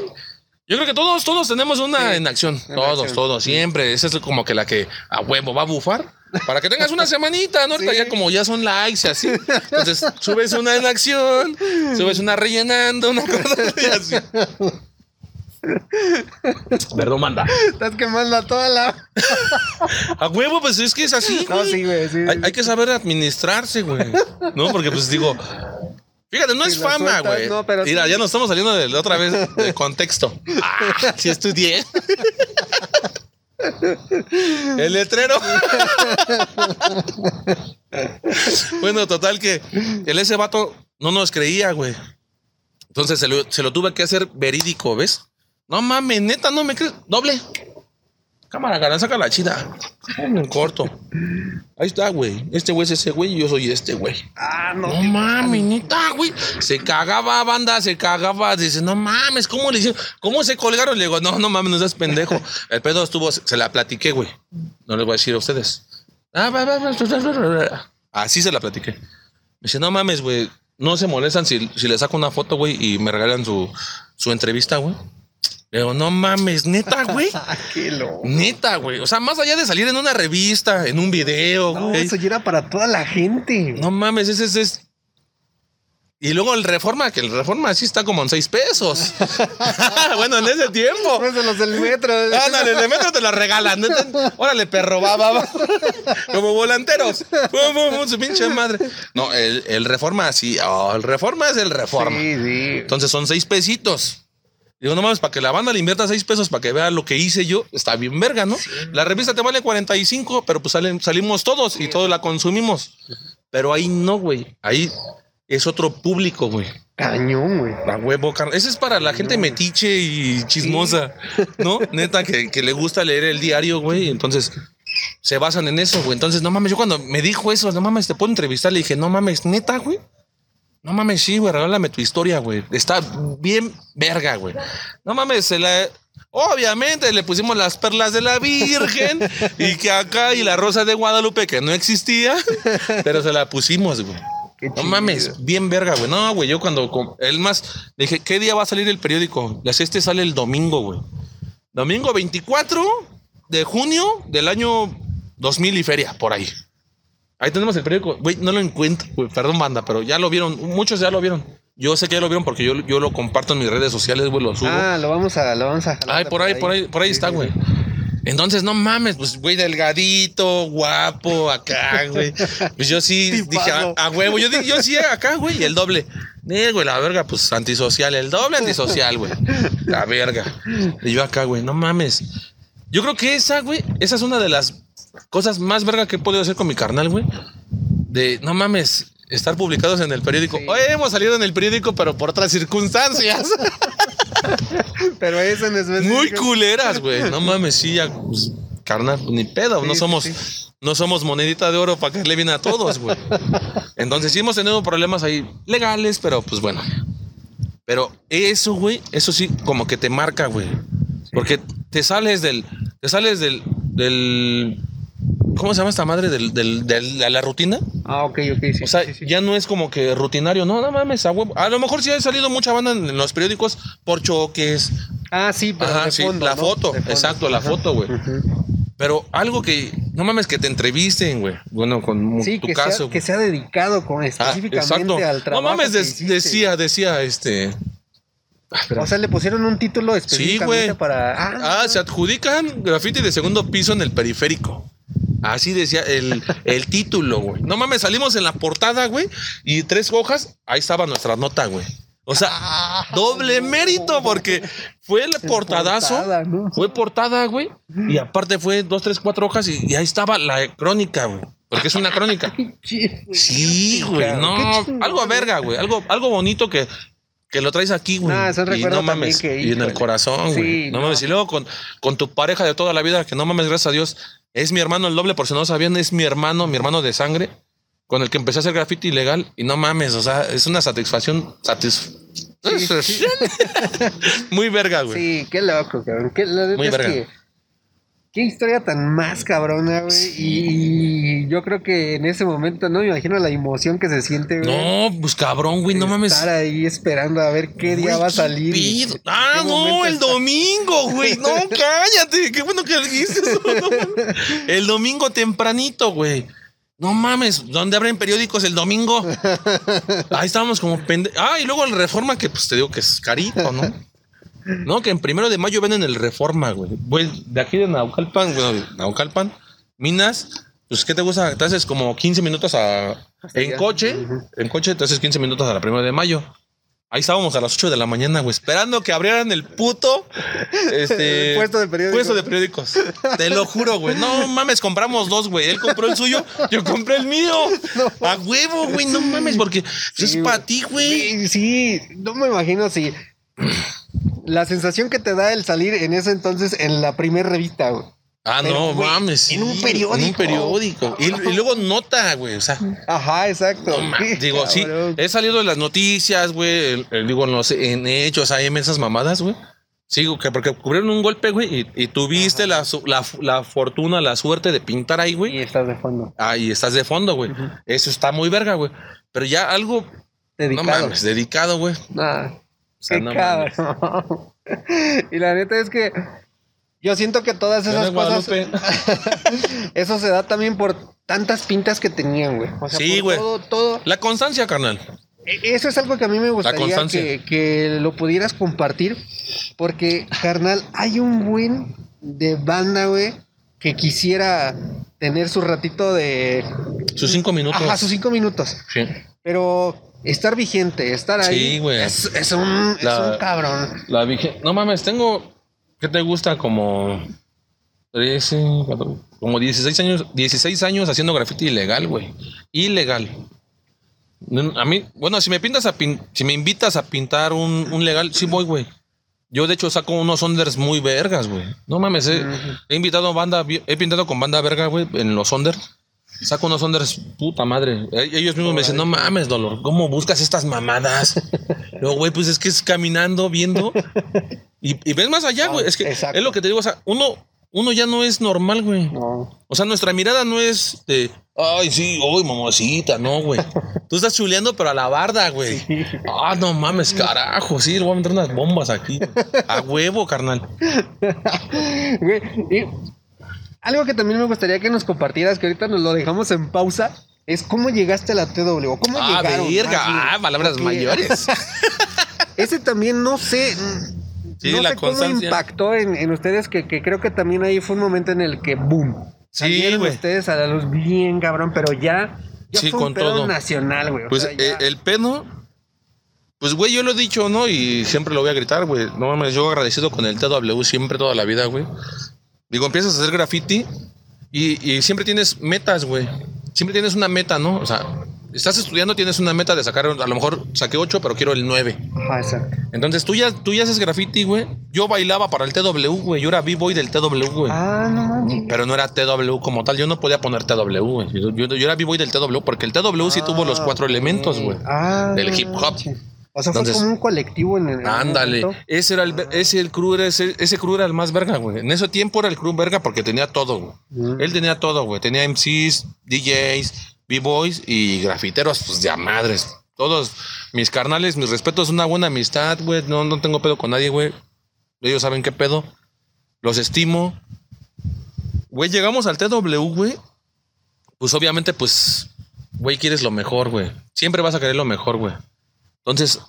Yo creo que todos, todos tenemos una Sí, en acción. en todos, acción. todos, siempre. Esa es como que la que a huevo va a bufar. Para que tengas una semanita, ¿no? Ahorita Sí. ya como ya son likes y así. Entonces, subes una en acción, subes una rellenando, una cosa y así. Perdón, manda. Estás quemando a toda la. A huevo, pues es que es así, No, güey. sí, güey. Sí, Hay, hay que saber administrarse, güey. No, porque pues digo, fíjate, no Si es fama, güey. no, pero Mira, sí. ya nos estamos saliendo de, de otra vez de contexto. Ah, sí estudié. El letrero. bueno, total que el ese vato no nos creía, güey. Entonces se lo, se lo tuve que hacer verídico, ¿ves? No mames, neta, no me crees. Doble. Cámara, cara, saca la chida. En corto. Ahí está, güey. Este güey es ese güey y yo soy este güey. Ah, no. No mames, neta, güey. Se cagaba, banda, se cagaba. Dice, no mames, ¿cómo le hicieron? ¿Cómo se colgaron? Le digo, no, no mames, no seas pendejo. El pedo estuvo, se la platiqué, güey. No les voy a decir a ustedes. Ah. Así se la platiqué. Me dice, no mames, güey. No se molestan si, si le saco una foto, güey, y me regalan su, su entrevista, güey. Le digo, no mames, neta, güey. Ah, qué loco. Neta, güey. O sea, más allá de salir en una revista, en un video, No, güey. eso ya era para toda la gente. No mames, ese es, es- Y luego el Reforma, que el Reforma sí está como en seis pesos. bueno, en ese tiempo. No es de los del metro. Ándale, de metro te lo regalan. Órale, perro, va, va, va. Como volanteros. Pum, pum, pum, su pinche madre. No, el, el Reforma sí. oh, el Reforma es el Reforma. Sí, sí. Entonces son seis pesitos. Digo, no mames, para que la banda le invierta seis pesos para que vea lo que hice yo, está bien verga, ¿no? La revista te vale 45, pero pues salen, salimos todos y todos la consumimos. Pero ahí no, güey. Ahí es otro público, güey. Cañón, güey. A huevo, carnal. Ese es para la gente metiche y chismosa, ¿no? Neta, que, que le gusta leer el diario, güey. Entonces se basan en eso, güey. Entonces, no mames, yo cuando me dijo eso, no mames, te puedo entrevistar, le dije, no mames, neta, güey. No mames, sí, güey, regálame tu historia, güey. Está bien verga, güey. No mames, se la. Obviamente le pusimos las perlas de la Virgen y que acá y la rosa de Guadalupe que no existía, pero se la pusimos, güey. No mames, bien verga, güey. No, güey, yo cuando él más le dije, ¿qué día va a salir el periódico? Dije, este sale el domingo, güey. Domingo 24 de junio del año 2000 y feria, por ahí. Ahí tenemos el periódico. Güey, no lo encuentro, güey. Perdón, banda, pero ya lo vieron. Muchos ya lo vieron. Yo sé que ya lo vieron porque yo, yo lo comparto en mis redes sociales, güey, lo subo. Ah, lo vamos a, lo vamos a Ay, por ahí, por ahí, por ahí Sí, está, güey. sí. Entonces, no mames, pues, güey, delgadito, guapo, acá, güey. Pues yo sí dije, a, a huevo, yo, yo sí acá, güey, y el doble. Eh, güey, la verga, pues antisocial, el doble antisocial, güey. La verga. Y yo acá, güey, no mames. Yo creo que esa, güey, esa es una de las cosas más verga que he podido hacer con mi carnal, güey. De, no mames, estar publicados en el periódico. Sí. Hoy hemos salido en el periódico, pero por otras circunstancias. Pero eso en específico. Muy culeras, güey. No mames, sí, ya, pues, carnal, pues, ni pedo. Sí, no somos, sí. no somos monedita de oro para caerle bien a todos, güey. Entonces sí hemos tenido problemas ahí legales, pero pues bueno. Pero eso, güey, eso sí, como que te marca, güey. Porque te sales del, te sales del, del, ¿cómo se llama esta madre? Del, del, del- de la rutina. Ah, ok, ok, sí. O sea, sí, sí. ya no es como que rutinario. No, no mames, a huevo. A lo mejor sí ha salido mucha banda en, los periódicos por choques. Ah, sí, pero Ajá, de sí, fondo, la ¿no? foto. De fondo. Exacto, la Ajá. foto, güey. Ujú. Pero algo que, no mames, que te entrevisten, güey. Bueno, con Sí, tu que, caso. sea, que sea dedicado con, Ah, específicamente al trabajo. No mames, decía, decía, este. O sea, le pusieron un título específicamente güey. para. Ah, se adjudican graffiti de segundo piso en el periférico. Así decía el, el título, güey. No mames, salimos en la portada, güey. Y tres hojas, ahí estaba nuestra nota, güey. O sea, Ah, doble no. mérito porque fue el portadazo. portada, ¿no? Fue portada, güey. Y aparte fue dos, tres, cuatro hojas y, y ahí estaba la crónica, güey. Porque es una crónica. Sí, güey. No, algo verga, güey. Algo, algo bonito que, que lo traes aquí, güey. No, es un y no mames. que, y en el corazón, güey. Sí, no, no. mames. Y luego con, con tu pareja de toda la vida, que no mames, gracias a Dios. Es mi hermano el doble, por si no sabían, es mi hermano, mi hermano de sangre, con el que empecé a hacer graffiti ilegal. Y no mames, o sea, es una satisfacción. Satis... Muy verga, güey. Sí, qué loco, cabrón. Qué, neta Muy es verga. que- qué historia tan más cabrona, güey. Y, yo creo que en ese momento, no me imagino la emoción que se siente, güey. No, pues cabrón, güey, no mames. Estar ahí esperando a ver qué día Güey, va a salir. pido. Ah, no, el está. domingo, güey. No, cállate. Qué bueno que dijiste eso. no el domingo tempranito, güey. No mames, ¿dónde abren periódicos el domingo? Ahí estábamos como pende... Ah, y luego el Reforma, que pues te digo que es carito, ¿no? No, que en primero de mayo venden el Reforma, güey. Güey, de aquí de Naucalpan, de Naucalpan, Minas, pues, ¿qué te gusta? Te haces como 15 minutos a... En coche, en coche te haces 15 minutos a la primera de mayo. Ahí estábamos a las 8 de la mañana, güey, esperando que abrieran el puto este, puesto de periódicos. puesto de periódicos. Te lo juro, güey. No mames, compramos dos, güey. Él compró el suyo, yo compré el mío. A huevo, güey, no mames, porque Sí, es para ti, güey. Sí, sí, no me imagino si. La sensación que te da el salir en ese entonces en la primera revista, güey. Ah, Pero, no güey, mames. en un periódico. En un periódico. Y, y luego nota, güey. O sea, Ajá, exacto. no digo, sí, he salido en las noticias, güey. el- el- digo, en, los, en hechos, hay esas mamadas, güey. Sí, que porque cubrieron un golpe, güey, y, y tuviste la, la, la fortuna, la suerte de pintar ahí, güey. Y estás de fondo. Ah, y estás de fondo, güey. Eso está muy verga, güey. Pero ya algo, Dedicado. no mames, dedicado, güey. Nah, sea, qué no cabrón. y la neta es que yo siento que todas esas cosas, eso se da también por tantas pintas que tenían, güey. O sea, Sí, por güey. Todo, todo. La constancia, carnal. E- Eso es algo que a mí me gustaría que, que lo pudieras compartir. Porque, carnal, hay un buen de banda, güey, que quisiera tener su ratito de. Sus cinco minutos. Ajá, sus cinco minutos. Sí. Pero estar vigente, estar ahí. Sí, güey. Es, es un, es La- un cabrón. La no mames, tengo, ¿qué te gusta? Como 13, 14, como 16 años, 16 años haciendo grafiti ilegal, güey. Ilegal. A mí, bueno, si me pintas a pin- si me invitas a pintar un, un legal, sí voy, güey. Yo de hecho saco unos onders muy vergas, güey. No mames, he, he invitado a banda, he pintado con banda verga, güey, en los onders. Saco unos onders, puta madre. Ellos mismos me dicen, no mames, dolor, ¿cómo buscas estas mamadas? Luego, güey, pues es que es caminando, viendo. Y, y ves más allá, güey. Es que Exacto. es lo que te digo, o sea, uno, uno ya no es normal, güey. No. O sea, nuestra mirada no es de, ay, sí, uy, mamacita, no, güey. Tú estás chuleando, pero a la barda, güey. Ah, no mames, carajo, sí, le voy a meter unas bombas aquí. A huevo, carnal. Güey, y algo que también me gustaría que nos compartieras, que ahorita nos lo dejamos en pausa, es cómo llegaste a la TW. ¿Cómo Ah, llegaron? bien? ah, palabras Porque mayores. Ese también no sé. Sí, no la sé cómo impactó en, en ustedes, que, que creo que también ahí fue un momento en el que boom. Sí, güey. ustedes a la luz bien cabrón, pero ya, ya Sí, fue un con pedo todo. nacional, güey. o Pues sea, ya- eh, el pedo, pues güey, yo lo he dicho, ¿no? Y siempre lo voy a gritar, güey. No mames, yo agradecido con el TW siempre, toda la vida, güey. Digo, empiezas a hacer graffiti y, y siempre tienes metas, güey. Siempre tienes una meta, ¿no? O sea, estás estudiando, tienes una meta de sacar, a lo mejor saqué 8, pero quiero el 9. Ajá, exacto. Entonces tú ya, tú ya haces graffiti, güey. Yo bailaba para el TW, güey. Yo era B-boy del TW, güey. Ah, no manches. Pero no era TW como tal. Yo no podía poner TW, güey. Yo, yo- yo era B-boy del TW porque el TW sí tuvo los cuatro elementos, güey. Ah, del hip hop. O sea, fue como un colectivo en el. Ándale, ese era el ese el crew era ese, ese crew era el más verga, güey. En ese tiempo era el crew verga porque tenía todo, güey. Mm. Él tenía todo, güey. Tenía MCs, DJs, B-boys y grafiteros, pues de a madres. Todos mis carnales, mis respetos, una buena amistad, güey. No, no tengo pedo con nadie, güey. Ellos saben qué pedo. Los estimo. Güey, llegamos al TW, güey. Pues obviamente, pues, güey, quieres lo mejor, güey. Siempre vas a querer lo mejor, güey. Entonces,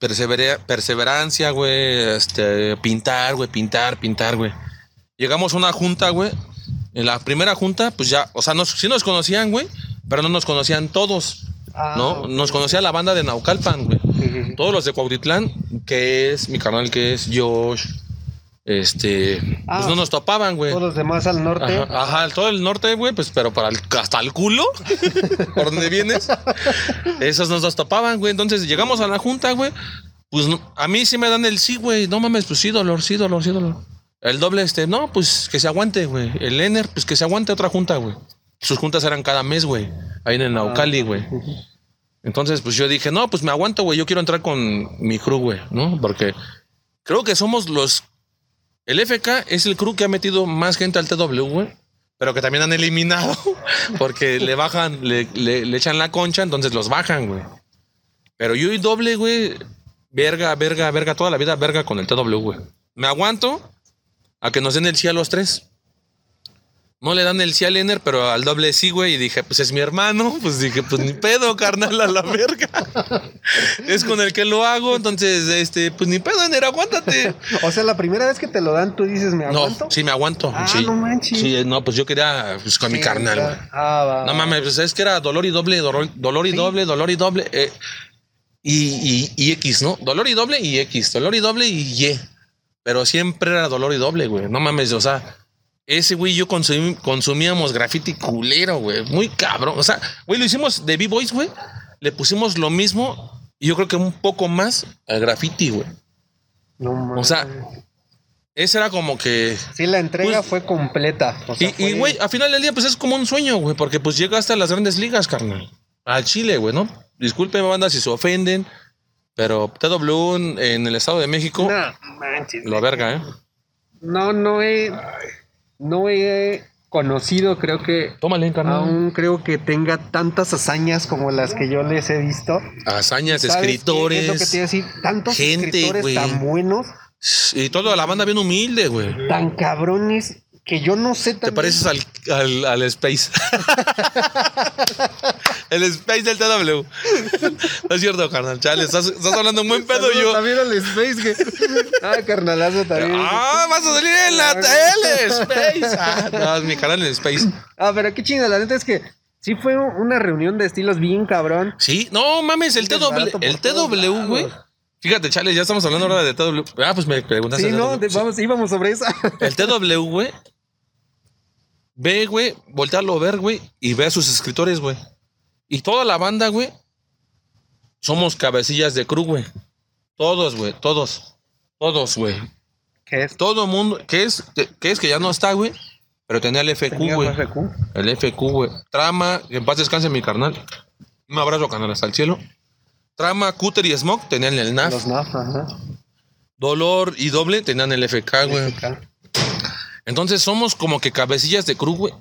persevera- perseverancia, güey. Este, pintar, güey, pintar, pintar, güey. Llegamos a una junta, güey. En la primera junta, pues ya, o sea, nos, sí nos conocían, güey, pero no nos conocían todos, Ah, ¿no? Nos conocía la banda de Naucalpan, güey. Todos los de Cuautitlán, que es mi canal, que es Josh, este, Ah, pues no nos topaban, güey. Todos los demás al norte. Ajá, ajá, todo el norte, güey, pues, pero para el, hasta el culo, por donde vienes, esos nos los topaban, güey. Entonces llegamos a la junta, güey. Pues no- a mí sí me dan el sí, güey. No mames, pues sí, dolor, sí, dolor, sí, dolor. El doble, este, no, pues que se aguante, güey. El Ener, pues que se aguante otra junta, güey. Sus juntas eran cada mes, güey. Ahí en el Naucali, güey. Entonces, pues yo dije, no, pues me aguanto, güey. Yo quiero entrar con mi crew, güey, ¿no? Porque creo que somos los. El FK es el crew que ha metido más gente al TW, güey. Pero que también han eliminado. Porque le bajan, le, le- echan la concha, entonces los bajan, güey. Pero yo y doble, güey. Verga, verga, verga, toda la vida verga con el TW, güey. Me aguanto a que nos den el sí a los tres. No le dan el sí al Ener, pero al doble sí, güey. Y dije, pues es mi hermano. Pues dije, pues ni pedo, carnal, a la verga. es con el que lo hago. Entonces, este, pues ni pedo, Ener, aguántate. O sea, la primera vez que te lo dan, tú dices, ¿me No, aguanto? sí, me aguanto. Ah, sí. no manches. Sí, no, pues yo quería pues, con mi carnal, güey. Ah, va. No mames, pues es que era dolor y doble, dolor, dolor y Sí. doble, dolor y doble. eh, y, y- y X, ¿no? Dolor y doble y X, dolor y doble y Y. Pero siempre era dolor y doble, güey. No mames, o sea, ese güey y yo consumí- consumíamos graffiti culero, güey. Muy cabrón. O sea, güey, lo hicimos de B-Boys, güey. Le pusimos lo mismo y yo creo que un poco más al graffiti, güey. No mames. O sea, ese era como que Sí, la entrega pues- fue completa. O sea, y, fue- güey, a final del día, pues es como un sueño, güey, porque pues llegaste a las grandes ligas, carnal. Al Chile, güey, ¿no? Disculpen, banda, si se ofenden, pero TW en, en el Estado de México, No manches. lo verga, ¿eh? No, no he. No he conocido, creo que. Tómale, carnal. Aún creo que tenga tantas hazañas como las que yo les he visto. Hazañas, ¿Sabes qué escritores. Es lo que te iba a decir. Tantos gente, escritores tan buenos, Y toda la banda bien humilde, güey. tan cabrones, que yo no sé Te también- pareces al, al, al Space. el Space del TW. no es cierto, carnal. Chale, estás, estás hablando un buen pedo yo. También al Space, que. ah, carnalazo también. Ah, vas a salir en la tele, Space. Ah, no, es mi canal en Space. Ah, pero qué chinga, la neta es que sí fue una reunión de estilos bien cabrón. Sí, no mames, el TW, el TW, güey. Fíjate, chale, ya estamos hablando ahora de TW. Ah, pues me preguntaste. Sí, no, de- vamos, íbamos sobre esa. El TW, güey. Ve, güey, voltearlo a ver, güey, y ve a sus escritores, güey. Y toda la banda, güey, somos cabecillas de crew, güey. Todos, güey, todos. Todos, güey. ¿Qué es? Todo mundo, ¿qué es? ¿Qué, es que ya no está, güey? Pero tenía el FQ, güey. El FQ, güey. Trama, que en paz descanse mi carnal. Un abrazo, carnal, hasta el cielo. Trama, Cutter y Smoke tenían el NAF. Los NAF, ajá. Dolor y Doble tenían el FK, güey. Entonces somos como que cabecillas de cruz, güey.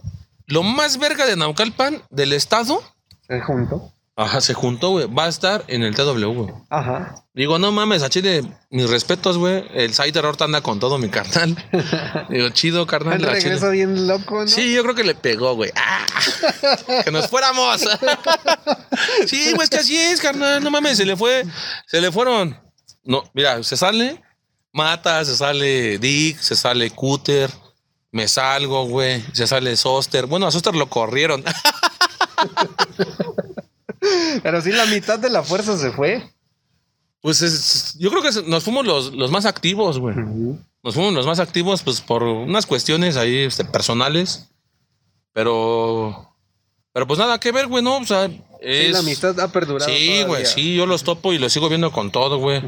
Lo más verga de Naucalpan, del estado, Se juntó. ajá, se juntó, güey. Va a estar en el TW, güey. Ajá. Digo, no mames, a Chile, mis respetos, güey. El Cider ahorita anda con todo mi carnal. Digo, chido, carnal. El regreso bien loco, ¿no? Sí, yo creo que le pegó, güey. ¡Ah! que nos fuéramos. sí, güey, es que así es, carnal. No mames, se le fue, se le fueron. No, mira, se sale Mata, se sale Dick, se sale Cutter, me salgo, güey. Se sale Soster. Bueno, a Soster lo corrieron. Pero sí, la mitad de la fuerza se fue. pues es- yo creo que nos fuimos los, los más activos, güey. Nos fuimos los más activos, pues por unas cuestiones ahí este, personales. Pero Pero pues nada que ver, güey, ¿no? O sea, Sí, es... la amistad ha perdurado. Sí, güey, sí, yo los topo y los sigo viendo con todo, güey.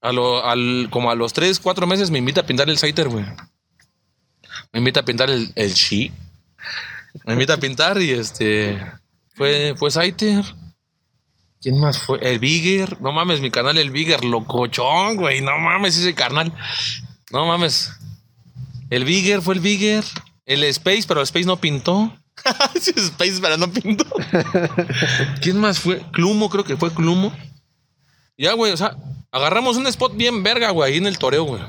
A lo, al, como a los 3, 4 meses me invita a pintar el Saiter, güey. Me invita a pintar el, el Shi. Me invita a pintar y este. Fue, fue Saiter. ¿Quién más fue? El Bigger. No mames, mi canal, el Bigger, locochón, güey. No mames, ese carnal. No mames. El Bigger fue el Bigger. El Space, pero el Space no pintó. Space, pero no pintó. ¿Quién más fue? Clumo, creo que fue Clumo. Ya, güey, o sea, agarramos un spot bien verga, güey, ahí en el toreo, güey.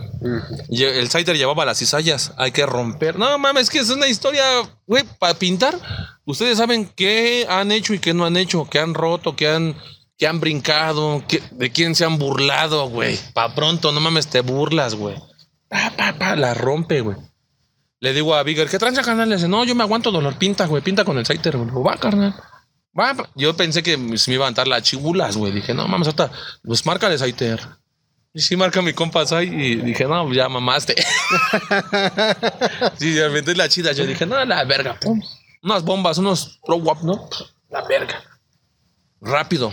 Y el Saiter llevaba las cizallas, hay que romper. No mames, es que es una historia, güey, para pintar. Ustedes saben qué han hecho y qué no han hecho, qué han roto, qué han, qué han brincado, qué- de quién se han burlado, güey. Pa' pronto, no mames, te burlas, güey. Pa, pa, pa, la rompe, güey. Le digo a Bigger, ¿qué tranza, carnal? Le dice, no, yo me aguanto dolor, pinta, güey, pinta con el Saiter, güey. Va, carnal. Yo pensé que me iba a levantar las chibulas, güey. Dije, no mames, ahorita, pues márcale Saiter. Y sí marca mi compa Sai y dije, no, ya mamaste. sí, de repente la chida. Yo dije, no, la verga. pum. Unas bombas, unos pro wap, ¿no? La verga. Rápido.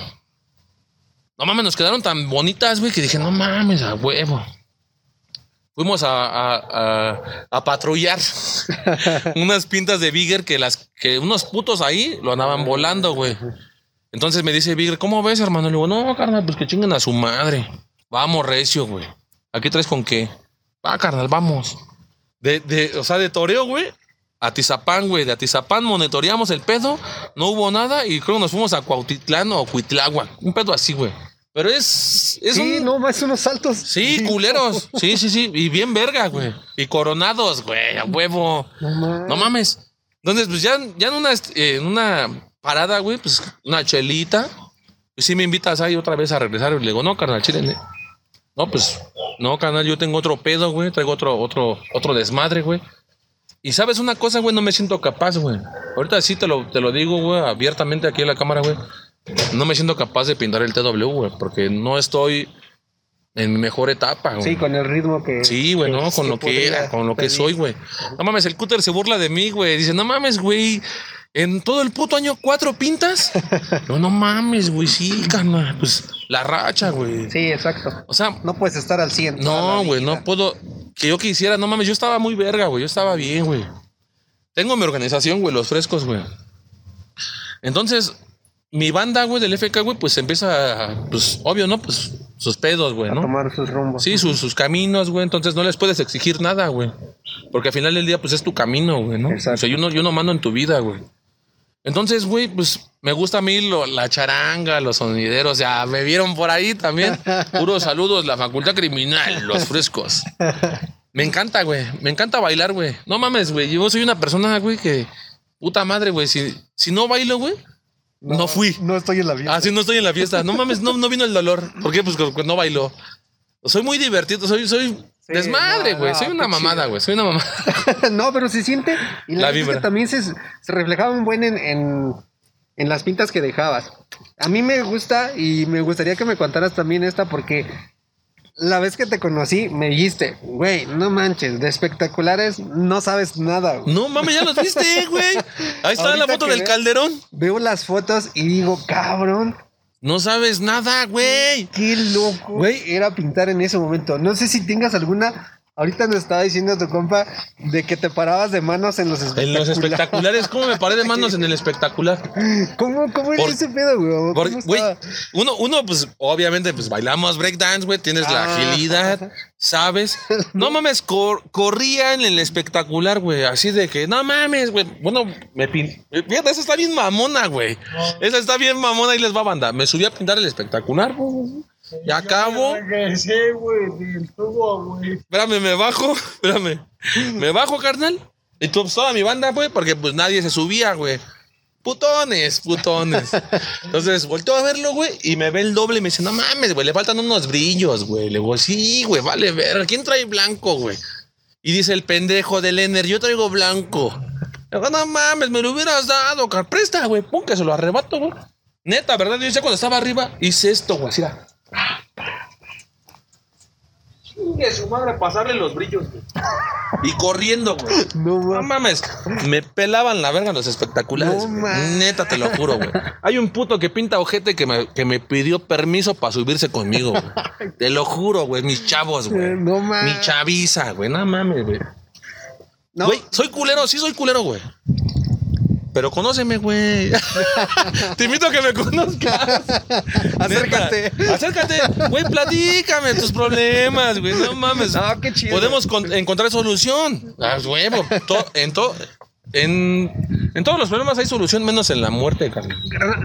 No mames, nos quedaron tan bonitas, güey, que dije, no mames, a huevo. Fuimos a, a, a- patrullar unas pintas de Bigger que las que unos putos ahí lo andaban volando, güey. Entonces me dice Bigger, ¿cómo ves, hermano? Le digo, no, carnal, pues que chinguen a su madre. Vamos, recio, güey. ¿Aquí traes con qué? Va, carnal, vamos. De, de, o sea, de toreo, güey, a Tizapán, güey. De Atizapán monitoreamos el pedo, no hubo nada y creo que nos fuimos a Cuautitlán o Cuitláhuac. Un pedo así, güey. Pero es, es Sí, un... no, más unos saltos. Sí, culeros. Sí, sí, sí. Y bien verga, güey. Y coronados, güey, a huevo. No mames. No mames. Entonces, pues ya, ya en una, eh, en una parada, güey, pues una chelita. Pues sí me invitas ahí otra vez a regresar. Y le digo, no, carnal, chile. No, pues, no, carnal, yo tengo otro pedo, güey. Traigo otro, otro, otro desmadre, güey. Y sabes una cosa, güey, no me siento capaz, güey. Ahorita sí te lo, te lo digo, güey, abiertamente aquí en la cámara, güey. No me siento capaz de pintar el TW, güey, porque no estoy en mi mejor etapa, güey. Sí, con el ritmo que. Sí, güey, que no, con lo que era, con lo que soy, güey. No mames, el cúter se burla de mí, güey. Dice, no mames, güey. En todo el puto año, cuatro pintas. No, no mames, güey, sí, carnal. Pues la racha, güey. Sí, exacto. O sea, No puedes estar al 100. toda la no, güey, no puedo. Que yo quisiera, no mames, yo estaba muy verga, güey. Yo estaba bien, güey. Tengo mi organización, güey, los frescos, güey. Entonces, mi banda, güey, del FK, güey, pues empieza, a, pues, obvio, ¿no? Pues sus pedos, güey, A ¿no? tomar sus rumbos. Sí, sus, sus caminos, güey. Entonces no les puedes exigir nada, güey. Porque al final del día, pues es tu camino, güey, ¿no? Exacto. O sea, yo no, yo no mando en tu vida, güey. Entonces, güey, pues me gusta a mí lo- la charanga, los sonideros. Ya me vieron por ahí también. Puros saludos, la facultad criminal, los frescos. Me encanta, güey. Me encanta bailar, güey. No mames, güey. Yo soy una persona, güey, que. Puta madre, güey. Si, si no bailo, güey, no, fui. No estoy en la vida. Ah, sí, no estoy en la fiesta. No mames, no, no vino el dolor. ¿Por qué? Pues porque no bailó. Soy muy divertido, soy, soy desmadre, no, güey. no, soy una mamada, güey. Soy una mamada. no, pero se siente. Y la, La verdad es que vibra. también se, se reflejaba un buen en, en, en las pintas que dejabas. A mí me gusta y me gustaría que me contaras también esta porque la vez que te conocí me dijiste, güey, no manches, de espectaculares no sabes nada. güey". No mames, ya los viste, güey. Ahí está la foto del calderón. Veo las fotos y digo, cabrón, No sabes nada, güey. qué loco Güey. era pintar en ese momento. No sé si tengas alguna. Ahorita nos estaba diciendo tu compa de que te parabas de manos en los En espectaculares. los espectaculares, ¿cómo me paré de manos en el espectacular? ¿Cómo, cómo Por- ese pedo, güey? Uno, uno, pues, obviamente, pues bailamos breakdance, güey, tienes la Ah. agilidad, ¿sabes? No mames, cor- corría en el espectacular, güey, así de que, no mames, güey, bueno, me pin... Fíjate, esa está bien mamona, güey. Esa está bien mamona y les va a banda. Me subí a pintar el espectacular, güey. Y acabo, Regresé, güey, del tubo, güey. espérame, me bajo, espérame. Me bajo, carnal. Y tú, pues, toda mi banda, güey, porque pues nadie se subía, güey. Putones, putones. Entonces volteó a verlo, güey, y me ve el doble y me dice, no mames, güey, le faltan unos brillos, güey. Le digo, sí, güey, vale ver. ¿Quién trae blanco, güey? Y dice el pendejo del Ener, yo traigo blanco. Le digo, no mames, me lo hubieras dado, car. Presta, güey, pum, que se lo arrebato, güey. Neta, ¿verdad? Yo ya cuando estaba arriba hice esto, güey, así era. Chingue su madre, pasarle los brillos, güey. Y corriendo, güey. No No mames. me pelaban la verga los espectaculares. No. Neta, te lo juro, güey. Hay un puto que pinta ojete que me, que me pidió permiso para subirse conmigo, güey. Te lo juro, güey. Mis chavos, güey. No mames. Mi chaviza, güey. No mames, güey. No. Güey, soy culero, sí soy culero, güey. Pero conóceme, güey. Te invito a que me conozcas. Acércate. Neta, acércate. Güey, platícame tus problemas, güey. No mames. No, qué chido. Podemos con- encontrar solución. Ah, huevo. To- en, to- en, en todos los problemas hay solución, menos en la muerte, carnal.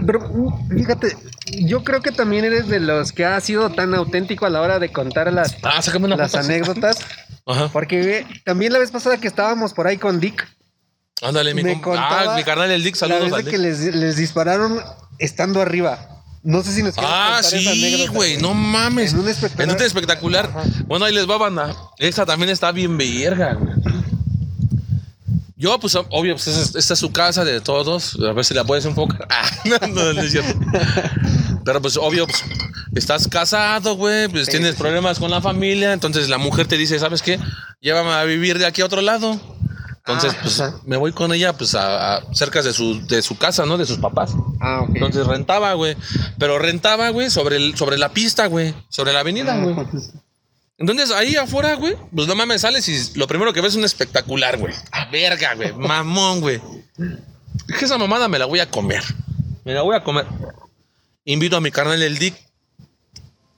Pero fíjate, yo creo que también eres de los que ha sido tan auténtico a la hora de contar las, Ah, las anécdotas. Ajá. Porque también la vez pasada que estábamos por ahí con Dick, Ándale, mi, me com- contaba ah, mi carnal el Dick, la saludos vez al de Dick. que les, les dispararon estando arriba. No sé si nos Ah, sí, güey, no mames. En un espectacular. En un espectacular. Bueno, ahí les va, banda. Esa también está bien verga, güey. Yo, pues, obvio, pues, es- esta es su casa de todos. A ver si la puedes enfocar. Ah, no, no, no es cierto. Pero, pues, obvio, pues, estás casado, güey, pues tienes problemas con la familia. Entonces, la mujer te dice, ¿sabes qué? Llévame a vivir de aquí a otro lado. Entonces, Ah, pues, ajá. me voy con ella, pues, a, a- cerca de su, de su casa, ¿no? De sus papás. Ah, ok. Entonces rentaba, güey. Pero rentaba, güey, sobre, el, sobre la pista, güey. Sobre la avenida, güey. Entonces ahí afuera, güey, pues no mames, sales y lo primero que ves es un espectacular, güey. Verga, güey. Mamón, güey. Dije, esa mamada me la voy a comer. Me la voy a comer. Invito a mi carnal el Dick.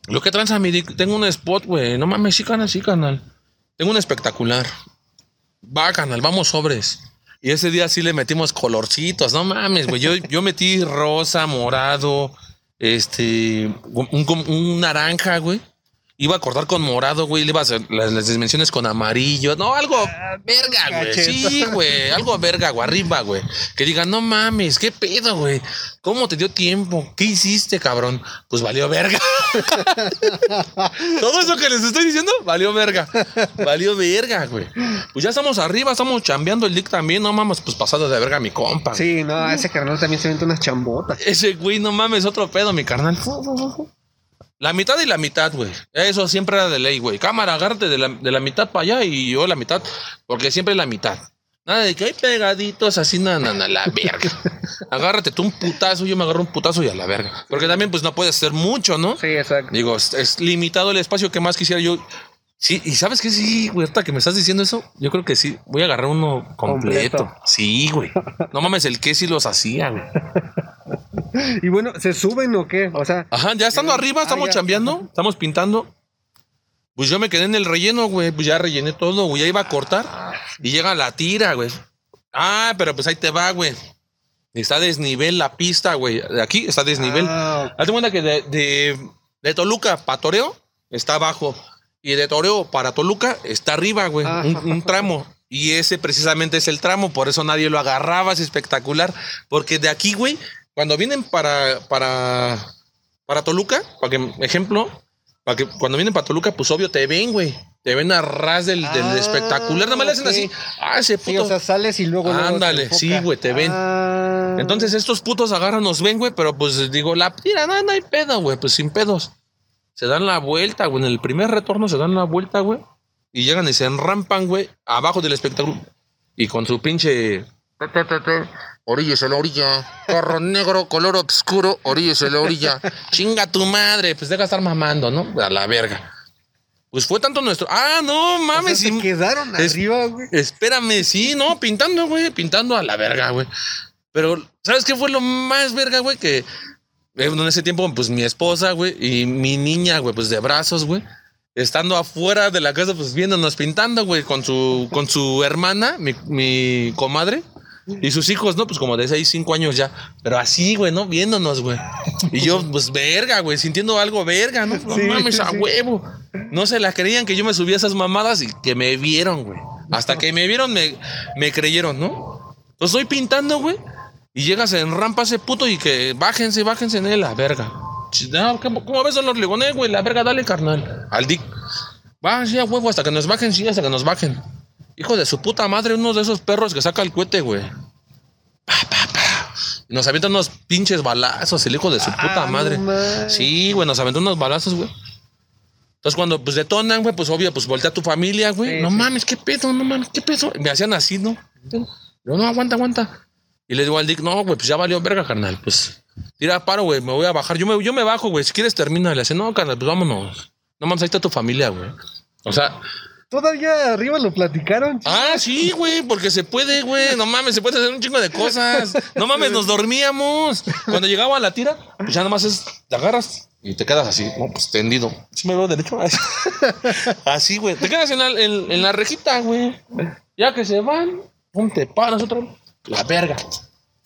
Lo que tranza mi Dick, tengo un spot, güey. No mames, sí, canal, sí, canal. Tengo un espectacular. Va, canal, vamos sobres. Y ese día sí le metimos colorcitos, no mames, güey. Yo, yo metí rosa, morado, este, un, un- un naranja, güey. Iba a cortar con morado, güey. Le iba a hacer las, las dimensiones con amarillo. No, algo verga, güey. Sí, güey. Algo verga, güey. Arriba, güey. Que digan, no mames, qué pedo, güey. ¿Cómo te dio tiempo? ¿Qué hiciste, cabrón? Pues valió verga. Todo eso que les estoy diciendo, valió verga. Valió verga, güey. Pues ya estamos arriba, estamos chambeando el dick también. No mames, pues pasado de verga mi compa. Sí, no, ese carnal también se vende unas chambotas. Ese güey, no mames, otro pedo, mi carnal. La mitad y la mitad, güey. Eso siempre era de ley, güey. Cámara, agárrate de la, de la mitad para allá y yo la mitad, porque siempre es la mitad. Nada de que hay pegaditos así, nada, nada, la verga. Agárrate tú un putazo, yo me agarro un putazo y a la verga. Porque también, pues no puede hacer mucho, ¿no? Sí, exacto. Digo, es, es limitado el espacio que más quisiera yo. Sí, y sabes qué, sí, güey, ahorita que me estás diciendo eso, yo creo que sí, voy a agarrar uno completo. Completo. Sí, güey. No mames, el que sí los hacía, güey. Y bueno, ¿se suben o qué? O sea, Ajá, ya estando arriba, Ah, estamos ya. chambeando, estamos pintando. Pues yo me quedé en el relleno, güey. Pues ya rellené todo, güey. Ya iba a cortar. Y llega la tira, güey. Ah, pero pues ahí te va, güey. Está a desnivel la pista, güey. Aquí está a desnivel. Ah, Hazte cuenta que de, de, de Toluca para Toreo está abajo. Y de Toreo para Toluca está arriba, güey. Ah. Un, un tramo. Y ese precisamente es el tramo. Por eso nadie lo agarraba. Es espectacular. Porque de aquí, güey, cuando vienen para, para, para Toluca, para que, ejemplo, para que cuando vienen para Toluca, pues obvio te ven, güey. Te ven a ras del, del Ah, espectacular. Nada más le hacen así. Ah, ese sí, puto. o sea, sales y luego. luego Ándale, enfoca. sí, güey, te ven. Ah. Entonces estos putos agarran, nos ven, güey, pero pues digo, la tira, no, no hay pedo, güey, pues sin pedos. Se dan la vuelta, güey, en el primer retorno se dan la vuelta, güey, y llegan y se enrampan, güey, abajo del espectáculo. Y con su pinche... pe, Oríllese la orilla, carro negro, color oscuro, oríllese la orilla. Chinga tu madre, pues deja estar mamando, ¿no? A la verga. Pues fue tanto nuestro. Ah, no O sea, mames. se sí- quedaron es- arriba, güey. Espérame, sí, no, pintando, güey, pintando a la verga, güey. Pero, ¿sabes qué fue lo más verga, güey? Que en ese tiempo, pues mi esposa, güey, y mi niña, güey, pues de brazos, güey, estando afuera de la casa, pues viéndonos pintando, güey, con su, con su hermana, mi, mi comadre. Y sus hijos, ¿no? Pues como de 6, 5 años ya. Pero así, güey, ¿no? Viéndonos, güey. Y yo, pues verga, güey, sintiendo algo verga, ¿no? No Sí, mames, sí, a huevo. No se la creían que yo me subía a esas mamadas y que me vieron, güey. Hasta que me vieron, me, me creyeron, ¿no? Entonces estoy pintando, güey. Y llegas en rampa ese puto y que bájense, bájense en él, la verga. ¿Cómo, ves, los legones, güey? La verga, dale, carnal. Al dick. Va, sí, a huevo, hasta que nos bajen, sí, hasta que nos bajen. Hijo de su puta madre, uno de esos perros que saca el cohete, güey. Pa, pa, pa. Y nos avientan unos pinches balazos, el hijo de su puta Ah, no madre. Sí, güey, nos aventó unos balazos, güey. Entonces, cuando pues detonan, güey, pues obvio, pues voltea a tu familia, güey. Sí, no sí. mames, qué pedo, no mames, qué pedo. Me hacían así, ¿no? Yo, no, aguanta, aguanta. Y le digo al Dick, no, güey, pues ya valió verga, carnal. Pues tira paro, güey, me voy a bajar. Yo me, yo me bajo, güey. Si quieres, termina. Le dice, no, carnal, pues vámonos. No mames, ahí está tu familia, güey. O sea, Todavía arriba lo platicaron. ah, sí, güey, porque se puede, güey. No mames, se puede hacer un chingo de cosas. No mames, nos dormíamos. Cuando llegaba a la tira, pues ya nomás es, te agarras y te quedas así, no, pues tendido. ¿Sí me veo derecho? Así, Así, güey. Te quedas en la, en, en la rejita, güey. Ya que se van, pum, te paras otra vez. La verga.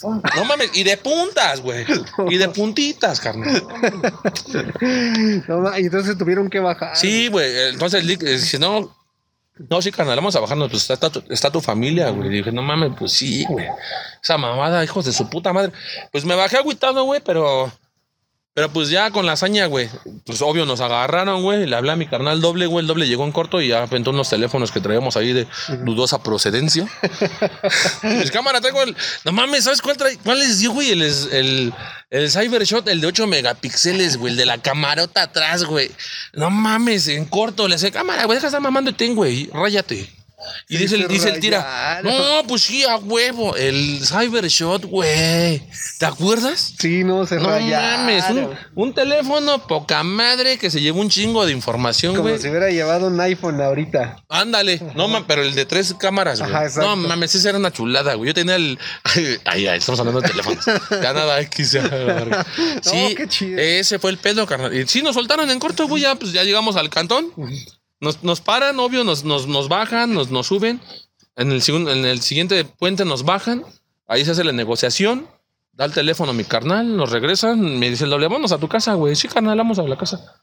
No mames, y de puntas, güey. Y de puntitas, carnal. No, y entonces tuvieron que bajar. Sí, güey. Entonces Lick eh, dice, no, no, sí, carnal, vamos a bajarnos. Pues está, tu- está tu familia, güey. Y dije, no mames, pues sí, güey. Esa mamada, hijos de su puta madre. Pues me bajé agüitado, güey, pero. Pero pues ya con la hazaña, güey. Pues obvio nos agarraron, güey. Le hablé a mi carnal doble, güey. El doble llegó en corto y ya aventó unos teléfonos que traíamos ahí de dudosa procedencia. Pues cámara, traigo el. No mames, ¿sabes cuál trae? ¿Cuál les dio, güey? El, el, el Cybershot, el de 8 megapíxeles, güey. El de la camarota atrás, güey. No mames, en corto. Le hace cámara, güey. Deja de estar mamando y ten, güey. Ráyate. Y dice, dice el tira. No, pues sí, a huevo. El Cybershot, güey. ¿Te acuerdas? Sí, no, se No mames, un, un teléfono poca madre que se llevó un chingo de información, Como güey. si hubiera llevado un iPhone ahorita. Ándale, no mames, pero el de tres cámaras, güey. Ajá. No mames, esa era una chulada, güey. Yo tenía el. Ay, ay, estamos hablando de teléfonos. Ya nada, X. Sí, qué chido. ese fue el pedo, carnal. Y sí, nos soltaron en corto, güey. Ya, pues ya llegamos al cantón. Nos, nos paran, obvio, nos, nos, nos bajan, nos, nos suben. En el, segun- en el siguiente puente nos bajan. Ahí se hace la negociación. Da el teléfono a mi carnal, nos regresan. Me dice el doble, vamos a tu casa, güey. Sí, carnal, vamos a la casa.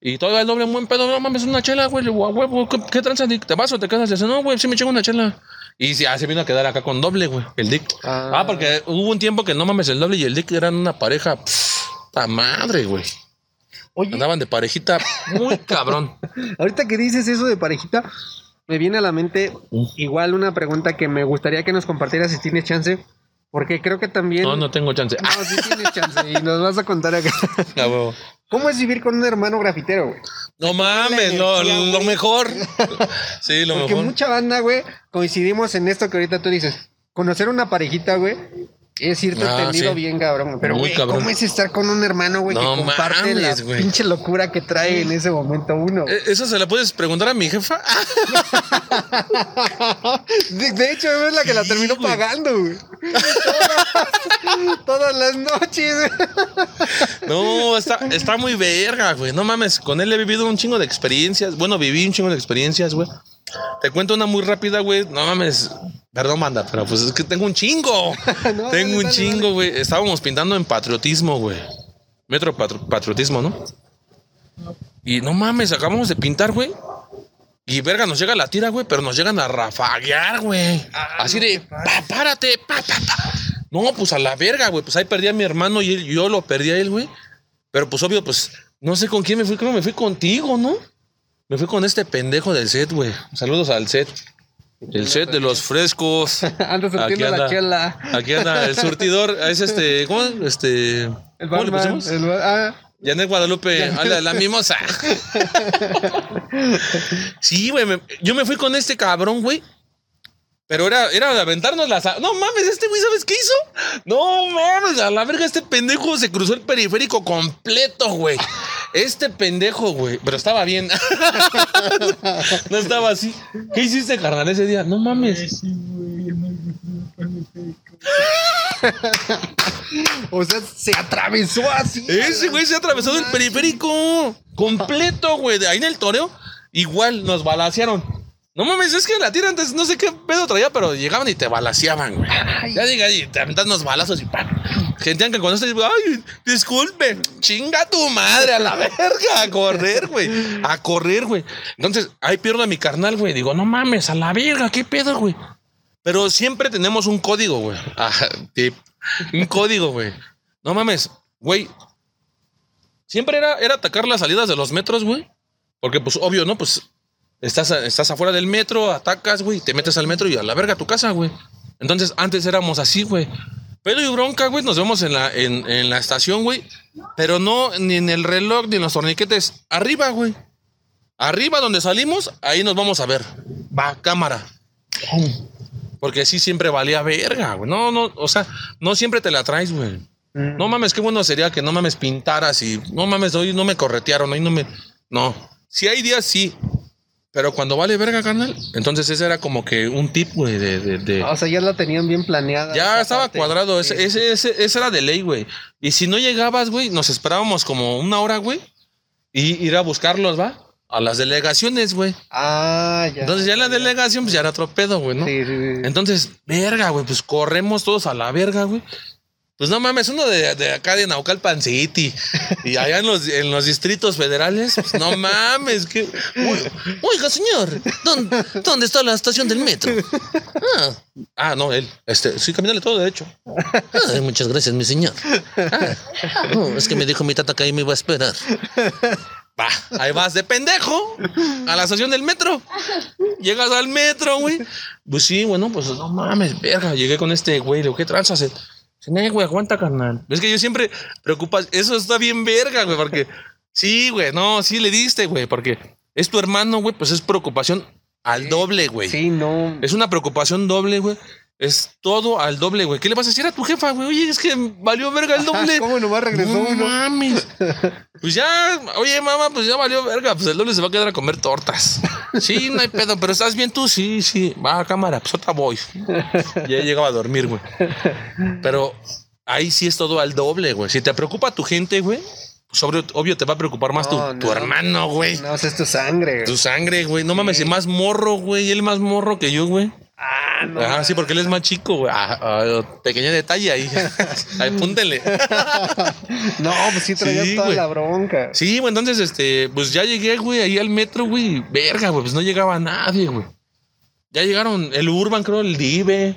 Y todavía el doble, buen pedo, no mames, una chela, güey. Le digo, "A huevo, ¿qué, qué tranza, Dick? ¿Te vas o te quedas? Le dice, no, güey, sí me chingo una chela. Y ya se vino a quedar acá con doble, güey, el Dick. Ah. Ah, porque hubo un tiempo que no mames, el doble y el Dick eran una pareja. pff, ¡Ta madre, güey! Oye, Andaban de parejita muy cabrón. ahorita que dices eso de parejita, me viene a la mente igual una pregunta que me gustaría que nos compartieras si tienes chance. Porque creo que también. No, no tengo chance. Ah, No, sí tienes chance y nos vas a contar acá. a huevo. ¿Cómo es vivir con un hermano grafitero, güey? No mames, no, lo mejor. Sí, lo Porque mejor. mucha banda, güey, coincidimos en esto que ahorita tú dices. Conocer una parejita, güey, es irte Ah, tendido sí. bien, cabrón. Pero, güey. ¿cómo es estar con un hermano, güey, No que comparte mames, la güey. pinche locura que trae en ese momento uno? Eh, ¿Eso se la puedes preguntar a mi jefa? De, de hecho, es la que la terminó pagando, güey. Todas, todas las noches. No, está, está muy verga, güey. No mames, con él he vivido un chingo de experiencias. Bueno, viví un chingo de experiencias, güey. Te cuento una muy rápida, güey. No mames. Perdón, manda, pero pues es que tengo un chingo. No, tengo un chingo, güey. Estábamos pintando en patriotismo, güey. Metro patro- patriotismo, ¿no? Y no mames, acabamos de pintar, güey. Y verga, nos llega la tira, güey, pero nos llegan a rafaguear, güey. Así de, pa, párate, pa, pa, pa. No, pues a la verga, güey. Pues ahí perdí a mi hermano y él- yo lo perdí a él, güey. Pero pues obvio, pues no sé con quién me fui, creo que me fui contigo, ¿no? Me fui con este pendejo del set, güey. Saludos al set. El set de los frescos. Anda surtiendo Aquí la chela. Aquí anda el surtidor. Es este, ¿cómo? Este. El ¿Cómo le pusimos? el ah, Janet Guadalupe, a la, la mimosa. sí, güey. me- yo me fui con este cabrón, güey. Pero era, era aventarnos las. No mames, este güey, ¿sabes qué hizo? No mames, a la verga, este pendejo se cruzó el periférico completo, güey. Este pendejo, güey. Pero estaba bien. no estaba así. ¿Qué hiciste, carnal, ese día? No mames. O sea, se atravesó así. Ese güey se ha atravesado el periférico completo, güey. De ahí en el toreo, igual nos balacearon. No mames, es que la tira antes no sé qué pedo traía, pero llegaban y te balaceaban, güey. Ya diga, y te aventan unos balazos y ¡pam! Gentían que cuando estás, ay, disculpe, chinga tu madre a la verga, a correr, güey. A correr, güey. Entonces, ahí pierdo a mi carnal, güey. Digo, no mames, a la verga, qué pedo, güey. Pero siempre tenemos un código, güey. Tip. Un código, güey. No mames, güey. Siempre era, era atacar las salidas de los metros, güey. Porque, pues, obvio, ¿no? Pues estás, estás afuera del metro, atacas, güey, te metes al metro y a la verga a tu casa, güey. Entonces, antes éramos así, güey. Pero y bronca, güey, nos vemos en la, en, en la estación, güey. Pero no ni en el reloj ni en los torniquetes. Arriba, güey. Arriba donde salimos, ahí nos vamos a ver. Va, cámara. Porque sí siempre valía verga, güey. No, no, o sea, no siempre te la traes, güey. No mames, qué bueno sería que no mames pintaras y no mames, hoy no me corretearon, hoy no me. No. Si hay días, sí. Pero cuando vale verga, carnal, entonces ese era como que un tip, güey, de, de, de- O sea, ya la tenían bien planeada. ya estaba parte. cuadrado, Sí. ese, ese, ese, ese era de ley, güey. Y si no llegabas, güey, nos esperábamos como una hora, güey, y ir a buscarlos, ¿va? A las delegaciones, güey. Ah, ya. Entonces ya la delegación, pues ya era otro pedo, güey, ¿no? Sí, sí, sí. Entonces, verga, güey, pues corremos todos a la verga, güey. Pues no mames, uno de, de acá de Naucalpan City y allá en los, en los distritos federales, pues no mames, que. Oiga, señor, ¿dónde, está la estación del metro? Ah, ah, no, él. Este, sí, camínale todo derecho. Ay, muchas gracias, mi señor. Ah, no, es que me dijo mi tata que ahí me iba a esperar. Va, ahí vas de pendejo a la estación del metro. Llegas al metro, güey. Pues sí, bueno, pues no mames, verga. Llegué con este güey, le ¿qué tranzas? "Nee, güey, aguanta, carnal. Es que yo siempre preocupas, eso está bien verga, güey, porque sí, güey, no, sí le diste, güey, porque es tu hermano, güey, pues es preocupación al doble, güey. Sí, no. Es una preocupación doble, güey. Es todo al doble, güey. ¿Qué le vas a decir a tu jefa, güey? Oye, es que valió verga el doble. ¿Cómo nomás regresó No uno? mames. Pues ya, oye, mamá, pues ya valió verga. Pues el doble se va a quedar a comer tortas. Sí, no hay pedo, pero ¿estás bien tú? Sí, sí. Va a cámara, pues otra voy. Ya llegaba a dormir, güey. Pero ahí sí es todo al doble, güey. Si te preocupa tu gente, güey, pues obvio, te va a preocupar más tu, No, tu no. hermano, güey. No, o sea, es tu sangre. Tu sangre, güey. No mames, y más morro, güey. Él más morro que yo, güey. Ah, no. Ajá, sí, porque él es más chico, güey. Ah, ah, pequeño detalle ahí. ahí púntenle. No, pues sí traías Sí, toda güey. la bronca. Sí, güey, entonces, este, pues ya llegué, güey, ahí al metro, güey. Verga, güey, pues no llegaba nadie, güey. Ya llegaron el Urban, creo, el Dive.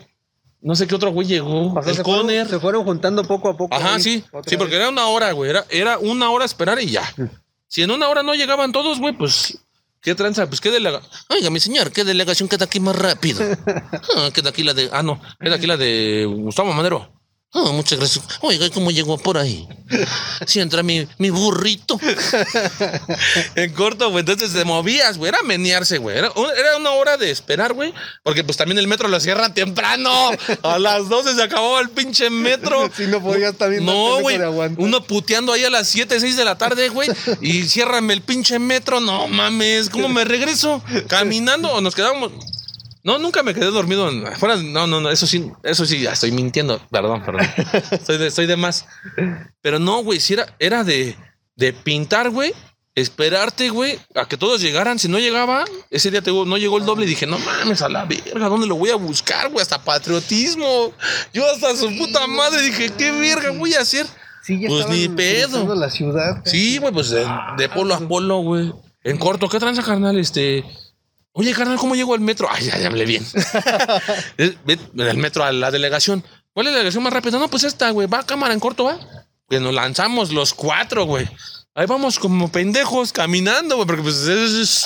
No sé qué otro güey llegó. O sea, el se, fueron, Conner. se fueron juntando poco a poco. Ajá, ahí, sí. Sí, porque era una hora, güey. Era, era una hora esperar y ya. Si en una hora no llegaban todos, güey, pues. ¿Qué tranza? Pues qué delegación. Oiga, mi señor, ¿qué delegación queda aquí más rápido? Ah, queda aquí la de. Ah, no, queda aquí la de Gustavo Madero. Ah, muchas gracias. Oiga, ¿y ¿cómo llegó por ahí? Si entra mi, mi burrito. en corto, güey. Entonces te movías, güey. Era menearse, güey. Era, un- era una hora de esperar, güey. Porque pues también el metro lo cierran temprano. A las 12 se acababa el pinche metro. Sí, no podías también No, güey. Uno puteando ahí a las 7, 6 de la tarde, güey. Y ciérrame el pinche metro. No mames. ¿Cómo me regreso? ¿Caminando o nos quedamos? No, nunca me quedé dormido. en- no, no, no. Eso sí, eso sí, ya estoy mintiendo. Perdón, perdón. Estoy de, estoy de más. Pero no, güey. Si era, era de, de pintar, güey. Esperarte, güey, a que todos llegaran. Si no llegaba, ese día te, no llegó el doble. Y dije, no mames, a la verga, ¿dónde lo voy a buscar, güey? Hasta patriotismo. Yo hasta su puta madre dije, ¿qué verga voy a hacer? Sí, ya Pues ni pedo. la ciudad. Sí, güey, pues de, de polo a polo, güey. En corto, ¿qué tranza, carnal? Este. Oye, carnal, ¿cómo llego al metro? Ay, ya, ya hablé bien. Del metro a la delegación. ¿Cuál es la delegación más rápida? No, pues esta, güey. Va a cámara en corto, va. Que nos lanzamos los cuatro, güey. Ahí vamos como pendejos caminando, güey, porque pues es, es-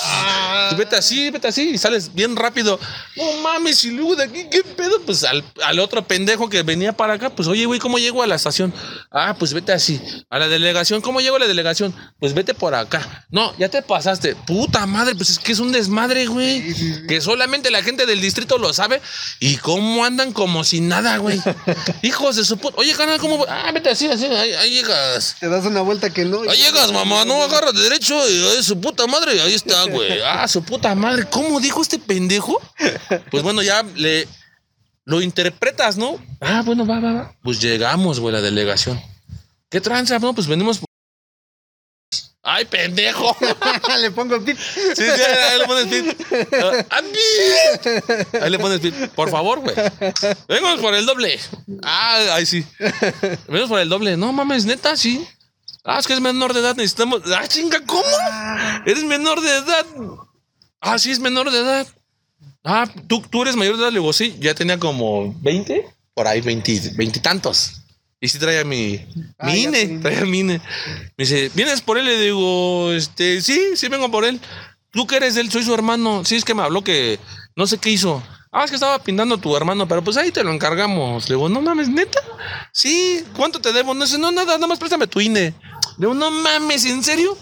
vete así, vete así y sales bien rápido. No mames, y luego de aquí, ¿qué pedo? Pues al, al otro pendejo que venía para acá, pues oye, güey, ¿cómo llego a la estación? Ah, pues vete así. A la delegación, ¿cómo llego a la delegación? Pues vete por acá. No, ya te pasaste. Puta madre, pues es que es un desmadre, güey. Que solamente la gente del distrito lo sabe. Y cómo andan como si nada, güey. Hijos de su puta. Oye, canal, ¿cómo? Ah, vete así, así, ahí, ahí llegas. Te das una vuelta que no. Ahí llegas, mamá, no agarras de derecho y su puta madre, ahí está, güey. Ah, su puta madre. ¿Cómo dijo este pendejo? Pues bueno, ya le lo interpretas, ¿no? Ah, bueno, va, va, va. Pues llegamos, güey, la delegación. ¿Qué tranza? No, pues venimos. Ay, pendejo. Le pongo el pip. Sí, sí, ahí le pones. Ah, ah, pip. Ahí le pones pip. Por favor, güey. Venimos por el doble. Ah, ahí sí. Venimos por el doble. No mames, neta, sí. Ah, es que es menor de edad. Necesitamos. Ah, chinga, ¿cómo? Eres menor de edad. Ah, sí, es menor de edad. Ah, ¿tú, tú eres mayor de edad. Le digo, sí, ya tenía como 20. Por ahí, 20, 20 y tantos. Y sí traía mi, Ah, mi INE, te- traía mi INE. Me dice, ¿vienes por él? Le digo, este, sí, sí vengo por él. ¿Tú que eres él? Soy su hermano. Sí, es que me habló que no sé qué hizo. Ah, es que estaba pintando tu hermano, pero pues ahí te lo encargamos. Le digo, no mames, neta. Sí, ¿cuánto te debo? No sé, no, nada, nada más préstame tu INE. Le digo, no mames, ¿en serio?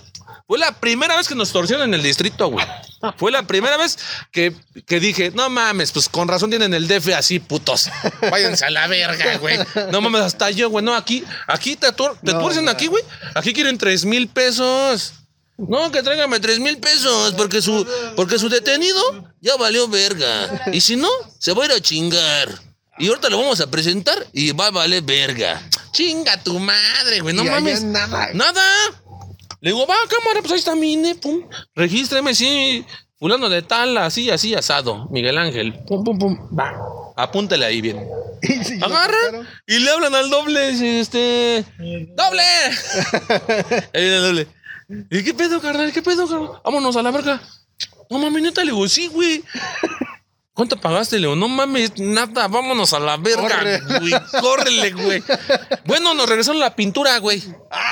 Fue la primera vez que nos torcieron en el distrito, güey. Fue la primera vez que, que dije, no mames, pues con razón tienen el DF así, putos. Váyanse a la verga, güey. No mames, hasta yo, güey. No, aquí, aquí te, tuer- te no. aquí, güey. Aquí quieren tres mil pesos. No, que tráigame tres mil pesos, porque su, porque su detenido ya valió verga. Y si no, se va a ir a chingar. Y ahorita lo vamos a presentar y va a valer verga. Chinga tu madre, güey. No Y allá mames. nada. Nada. Le digo, va, cámara, pues ahí está mi INE, pum. Regístreme, sí. Fulano de tal, así, así, asado. Miguel Ángel. Pum, pum, pum. Va. Apúntale ahí bien. Y Agarra y le hablan al doble, dice, este. ¡Doble! ahí viene el doble. ¿Y qué pedo, carnal? ¿Qué pedo, carnal? Vámonos a la verga. No mames, neta, le digo, sí, güey. ¿Cuánto pagaste? Le digo, no mames, nada, vámonos a la verga, Corre. güey. Córrele, güey. Bueno, nos regresaron la pintura, güey.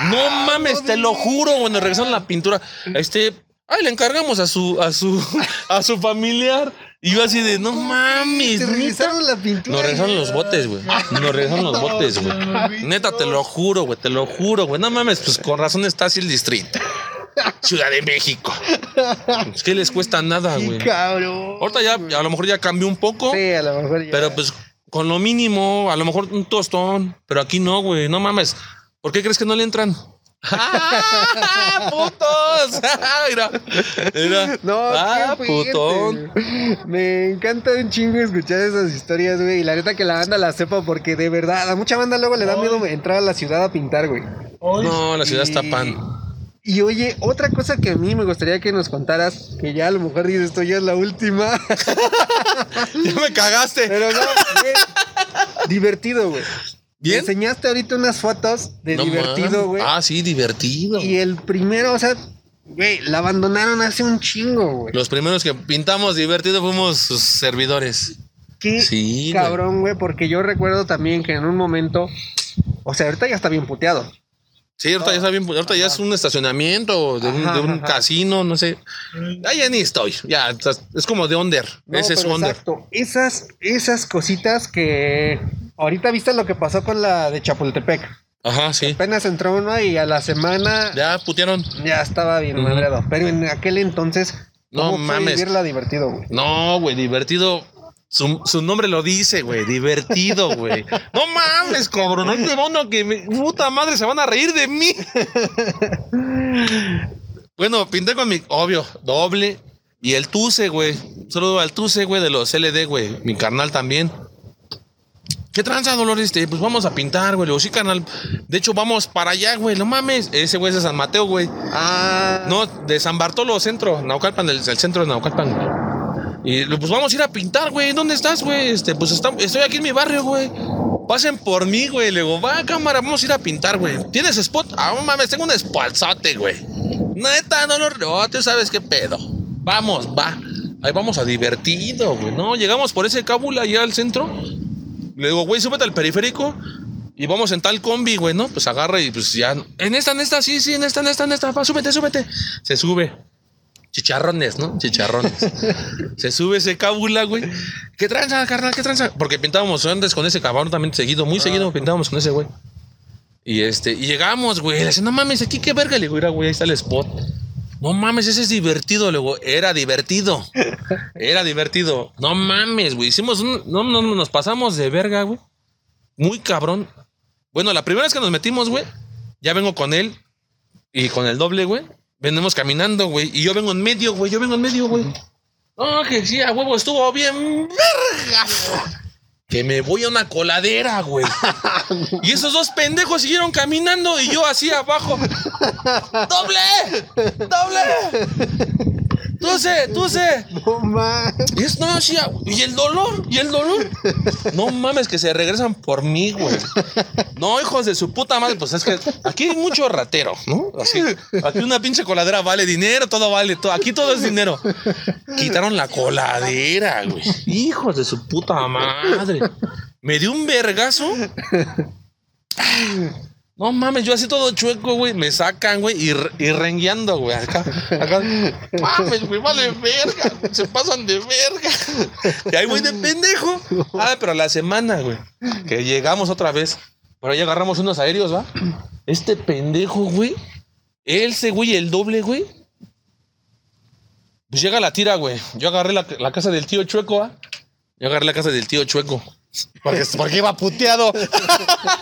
No mames, te lo juro, güey, nos regresaron la pintura. Este, ay, le encargamos a su, a su, a su familiar. Y yo así de, no mames. Te neta. regresaron la pintura. Nos regresaron los botes, güey. Nos regresaron los botes, güey. Neta, te lo juro, güey. Te lo juro, güey. No mames, pues con razón está así el distrito. Ciudad de México. Es que les cuesta nada, güey. cabrón. Ahorita ya, a lo mejor ya cambió un poco. Sí, a lo mejor ya. Pero pues con lo mínimo, a lo mejor un tostón. Pero aquí no, güey. No mames. ¿Por qué crees que no le entran? ¡Ah, putos! mira, mira. No, ah, qué putón. Me encanta un chingo escuchar esas historias, güey. Y la neta que la banda la sepa porque de verdad, a mucha banda luego le da miedo entrar a la ciudad a pintar, güey. Hoy, No, la ciudad Y- está pan. Y oye, otra cosa que a mí me gustaría que nos contaras, que ya a lo mejor dices esto ya es la última, Ya me cagaste. pero no, güey. Divertido, güey. Me ¿Bien? enseñaste ahorita unas fotos de No divertido, güey. Ah, sí, divertido. y el primero, o sea, güey, la abandonaron hace un chingo, güey. Los primeros que pintamos divertido fuimos sus servidores. Qué Sí, cabrón, güey, porque yo recuerdo también que en un momento, o sea, ahorita ya está bien puteado. Sí, ahorita ya está bien, ahorita ya es un estacionamiento de un, Ajá, de un ajá. casino, no sé. Ahí ya ni estoy. Ya, es como de under. No, Ese es under. Exacto. Esas, esas cositas que ahorita viste lo que pasó con la de Chapultepec. Ajá, sí. Apenas entró uno y a la semana ya, Ya putearon. estaba bien Ujú. madreado. Pero en aquel entonces, No ¿cómo fue mames. vivirla divertido, güey? No, güey, divertido. Su, su nombre lo dice, güey. Divertido, güey. No mames, cabrón. Ahí te uno que me- puta madre, se van a reír de mí. bueno, pinté con mi, obvio, doble. Y el Tuce, güey. Solo al Tuce, güey, de los LD, güey. Mi carnal también. ¿Qué tranza, Dolores? Este, pues vamos a pintar, güey. Le digo, sí, carnal. De hecho, vamos para allá, güey. No mames. Ese güey es de San Mateo, güey. Ah, No, de San Bartolo Centro, Naucalpan, del centro de Naucalpan. Y pues vamos a ir a pintar, güey. ¿Dónde estás, güey? Este, pues está- estoy aquí en mi barrio, güey. Pasen por mí, güey. Le digo, va, cámara, vamos a ir a pintar, güey. ¿Tienes spot? Ah, no mames, tengo un spotzote, güey. Neta, no lo no, tú sabes qué pedo. Vamos, va. Ahí vamos a divertido, güey. No, llegamos por ese cábula allá al centro. Le digo, güey, súbete al periférico. Y vamos en tal combi, güey, ¿no? Pues agarra y pues ya. En esta, en esta, sí, sí, en esta, en esta, en esta. Va, súbete, súbete. Se sube. Chicharrones, ¿no? Chicharrones. Se sube ese cábula, güey. ¿Qué tranza, carnal? ¿Qué tranza? Porque pintábamos antes con ese cabrón también seguido, muy seguido pintábamos con ese güey. Y este, y llegamos, güey. Le dice, no mames, aquí qué verga. Le digo, mira, güey, ahí está el spot. No mames, ese es divertido. Le digo, era divertido. Era divertido. No mames, güey. Hicimos un. No, no, no, nos pasamos de verga, güey. Muy cabrón. Bueno, la primera vez que nos metimos, güey, ya vengo con él y con el doble, güey. Venimos caminando, güey. Y yo vengo en medio, güey. Yo vengo en medio, güey. No, que sí, a huevo, estuvo bien verga. Que me voy a una coladera, güey. Y esos dos pendejos siguieron caminando y yo así abajo. ¡Doble! ¡Doble! ¡Tú sé, tú sé! no mames. Y es, no, sí, y el dolor, y el dolor. No mames, que se regresan por mí, güey. No, hijos de su puta madre, pues es que aquí hay mucho ratero, ¿no? Así, aquí una pinche coladera vale dinero, todo vale, todo, aquí todo es dinero. Quitaron la coladera, güey. Hijos de su puta madre. Me dio un vergazo. No mames, yo así todo chueco, güey. Me sacan, güey, y, y rengueando, güey. Acá, acá. Mames, güey, vale verga. güey, Se pasan de verga. Y ahí voy de pendejo. Ah, pero la semana, güey. Que llegamos otra vez. Pero ahí agarramos unos aéreos, ¿va? Este pendejo, güey. Ese güey, el doble, güey. Pues llega la tira, güey. Yo agarré la, la casa del tío Chueco, ¿ah? Yo agarré la casa del tío Chueco. Porque, porque iba puteado.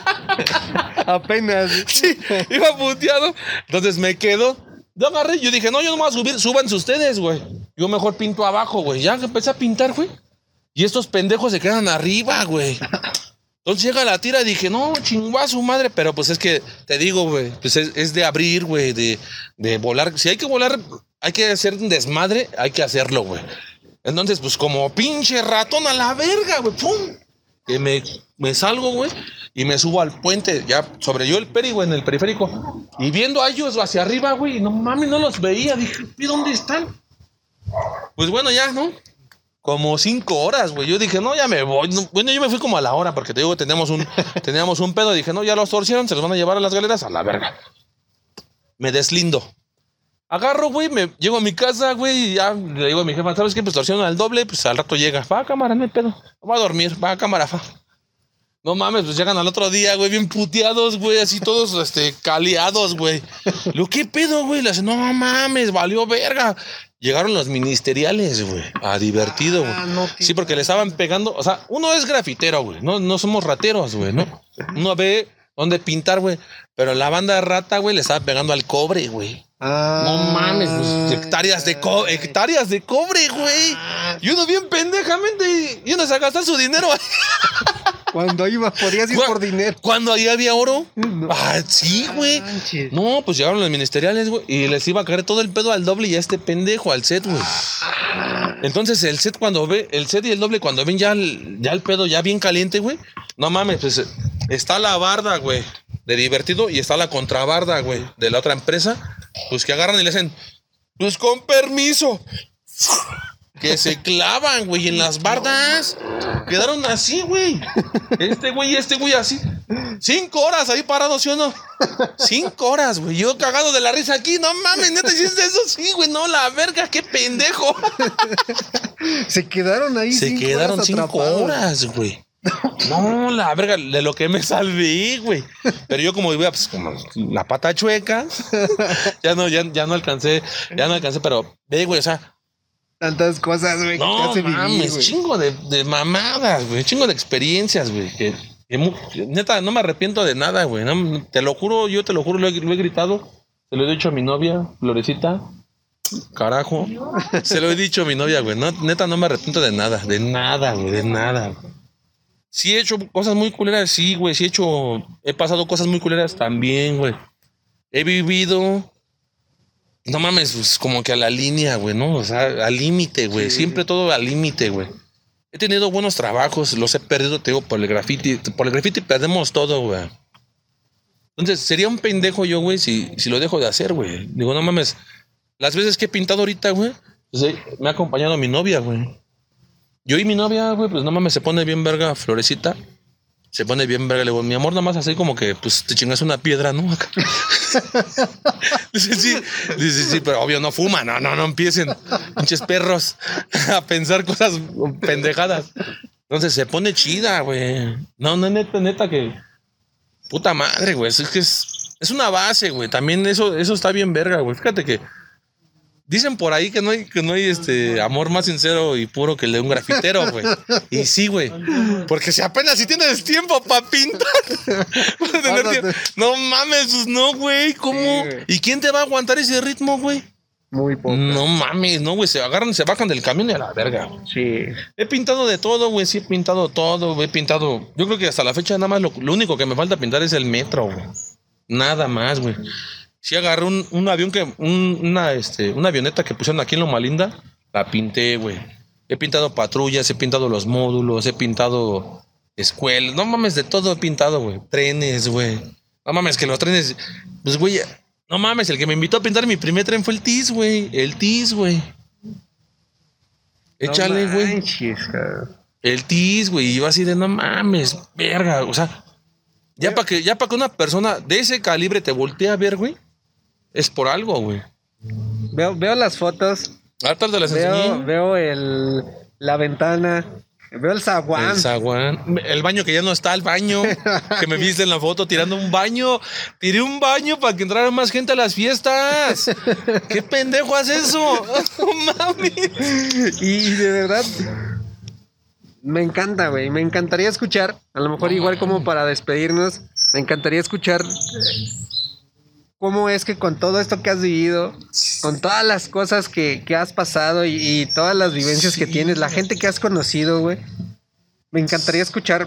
Apenas. Sí, iba puteado. Entonces me quedo. Yo agarré, yo dije, no, yo no me voy a subir, súbanse ustedes, güey. Yo mejor pinto abajo, güey. Ya empecé a pintar, güey. Y estos pendejos se quedan arriba, güey. Entonces llega la tira y dije, no, chingua su madre. Pero pues es que, te digo, güey, pues es, es de abrir, güey, de, de volar. Si hay que volar, hay que hacer un desmadre, hay que hacerlo, güey. Entonces, pues como pinche ratón a la verga, güey, pum. Que me, me salgo, güey, y me subo al puente, ya sobre yo el peri, güey, en el periférico. Y viendo a ellos hacia arriba, güey, no mames, no los veía. Dije, ¿y dónde están? Pues bueno, ya, ¿no? Como cinco horas, güey. Yo dije, no, ya me voy. No, bueno, yo me fui como a la hora, porque te digo, teníamos un, teníamos un pedo. Dije, no, ya los torcieron, se los van a llevar a las galeras a la verga. Me deslindo. Agarro, güey, me llego a mi casa, güey, y ya le digo a mi jefa, ¿sabes qué? Pues torsionan al doble, pues al rato llega. Va, cámara, no hay pedo. Va a dormir, va, cámara, fa. No mames, pues llegan al otro día, güey, bien puteados, güey, así todos, este, caleados, güey. Lo que pedo, güey, le hacen, no mames, valió verga. Llegaron los ministeriales, güey, a divertido, güey. Ah, no, sí, porque le estaban pegando, o sea, uno es grafitero, güey, no, no somos rateros, güey, ¿no? Uno ve dónde pintar, güey, pero la banda de rata, güey, le estaba pegando al cobre, güey. Ah. No mames, pues, hectáreas de co- hectáreas de cobre, güey. Y uno bien pendejamente, y uno se gastar su dinero. Cuando ibas, podías ir por dinero. Cuando ahí había oro. Ah, sí, güey. No, pues llegaron los ministeriales, güey, y les iba a caer todo el pedo al doble y a este pendejo, al set, güey. Entonces el set cuando ve, el set y el doble cuando ven ya el, ya el pedo ya bien caliente, güey. No mames, pues está la barda, güey, de divertido y está la contrabarda, güey, de la otra empresa. Pues que agarran y le hacen, pues con permiso. Que se clavan, güey, en las bardas. Quedaron así, güey. Este güey y este güey así. Cinco horas ahí parados, ¿sí o no? Cinco horas, güey. Yo cagado de la risa aquí. No mames, neta, hiciste eso. Sí, güey, no, la verga, qué pendejo. Se quedaron ahí. Se cinco quedaron horas cinco atrapados. horas, güey. No, la verga, de lo que me salvé, güey. Pero yo como vivía, pues como la pata chueca. ya no, ya, ya no alcancé, ya no alcancé, pero ve, güey, o sea, Tantas cosas, güey, que te no vivir, mames, güey. chingo de, de mamadas, güey, chingo de experiencias, güey. Que, que mu- neta, no me arrepiento de nada, güey. no, te lo juro, yo te lo juro, lo he, lo he gritado. Se lo he dicho a mi novia, Florecita. Carajo. Se lo he dicho a mi novia, güey. No, neta, no me arrepiento de nada. De nada, güey. De nada. güey. Sí he hecho cosas muy culeras, sí, güey. Sí he hecho... He pasado cosas muy culeras también, güey. He vivido... No mames, pues como que a la línea, güey, ¿no? O sea, al límite, güey. Siempre todo al límite, güey. He tenido buenos trabajos, los he perdido, te digo, por el graffiti. Por el graffiti perdemos todo, güey. Entonces, sería un pendejo yo, güey, si, si lo dejo de hacer, güey. Digo, no mames. Las veces que he pintado ahorita, güey, pues, me ha acompañado mi novia, güey. Yo y mi novia, güey, pues no mames, se pone bien verga, florecita. Se pone bien verga. Le digo, mi amor, nada más así como que, pues te chingas una piedra, ¿no? Acá. Dice, sí. Dice, sí, pero obvio no fuma. No, no, no empiecen, pinches perros, a pensar cosas pendejadas. Entonces se pone chida, güey. No, no, neta, neta que. Puta madre, güey. Es que es, es una base, güey. También eso, eso está bien verga, güey. Fíjate que. Dicen por ahí que no hay, que no hay este amor más sincero y puro que el de un grafitero, güey. Y sí, güey. Porque si apenas si tienes tiempo para pintar. para tener Pásate. tiempo. No mames, pues no, güey. ¿Cómo? Sí. ¿Y quién te va a aguantar ese ritmo, güey? Muy poco. No mames, no, güey. Se agarran, se bajan del camión y a la verga. güey. Sí. He pintado de todo, güey. Sí, he pintado todo. güey. He pintado. Yo creo que hasta la fecha nada más lo, lo único que me falta pintar es el metro, güey. Nada más, güey. Sí agarré un, un avión que. un- una, este, una avioneta que pusieron aquí en Loma Linda. La pinté, güey. He pintado patrullas, he pintado los módulos, he pintado escuelas. No mames, de todo he pintado, güey. Trenes, güey. No mames, que los trenes. Pues, güey. No mames, el que me invitó a pintar mi primer tren fue el TIS, güey. El TIS, güey. Échale, güey. El TIS, güey, y yo así de no mames, verga, o sea, ya para que, ya para que una persona de ese calibre te voltee a ver, güey, es por algo, güey. Veo, veo las fotos, Ahorita te las veo, enseñé. veo el, la ventana, Veo el zaguán. El zaguán. El baño que ya no está, el baño. que me viste en la foto tirando un baño. Tiré un baño para que entrara más gente a las fiestas. ¿Qué pendejo hace eso? Mames. Y de verdad, me encanta, güey. Me encantaría escuchar, a lo mejor igual como para despedirnos, me encantaría escuchar cómo es que con todo esto que has vivido, con todas las cosas que, que has pasado y, y todas las vivencias que tienes, la gente que has conocido, güey, me encantaría escuchar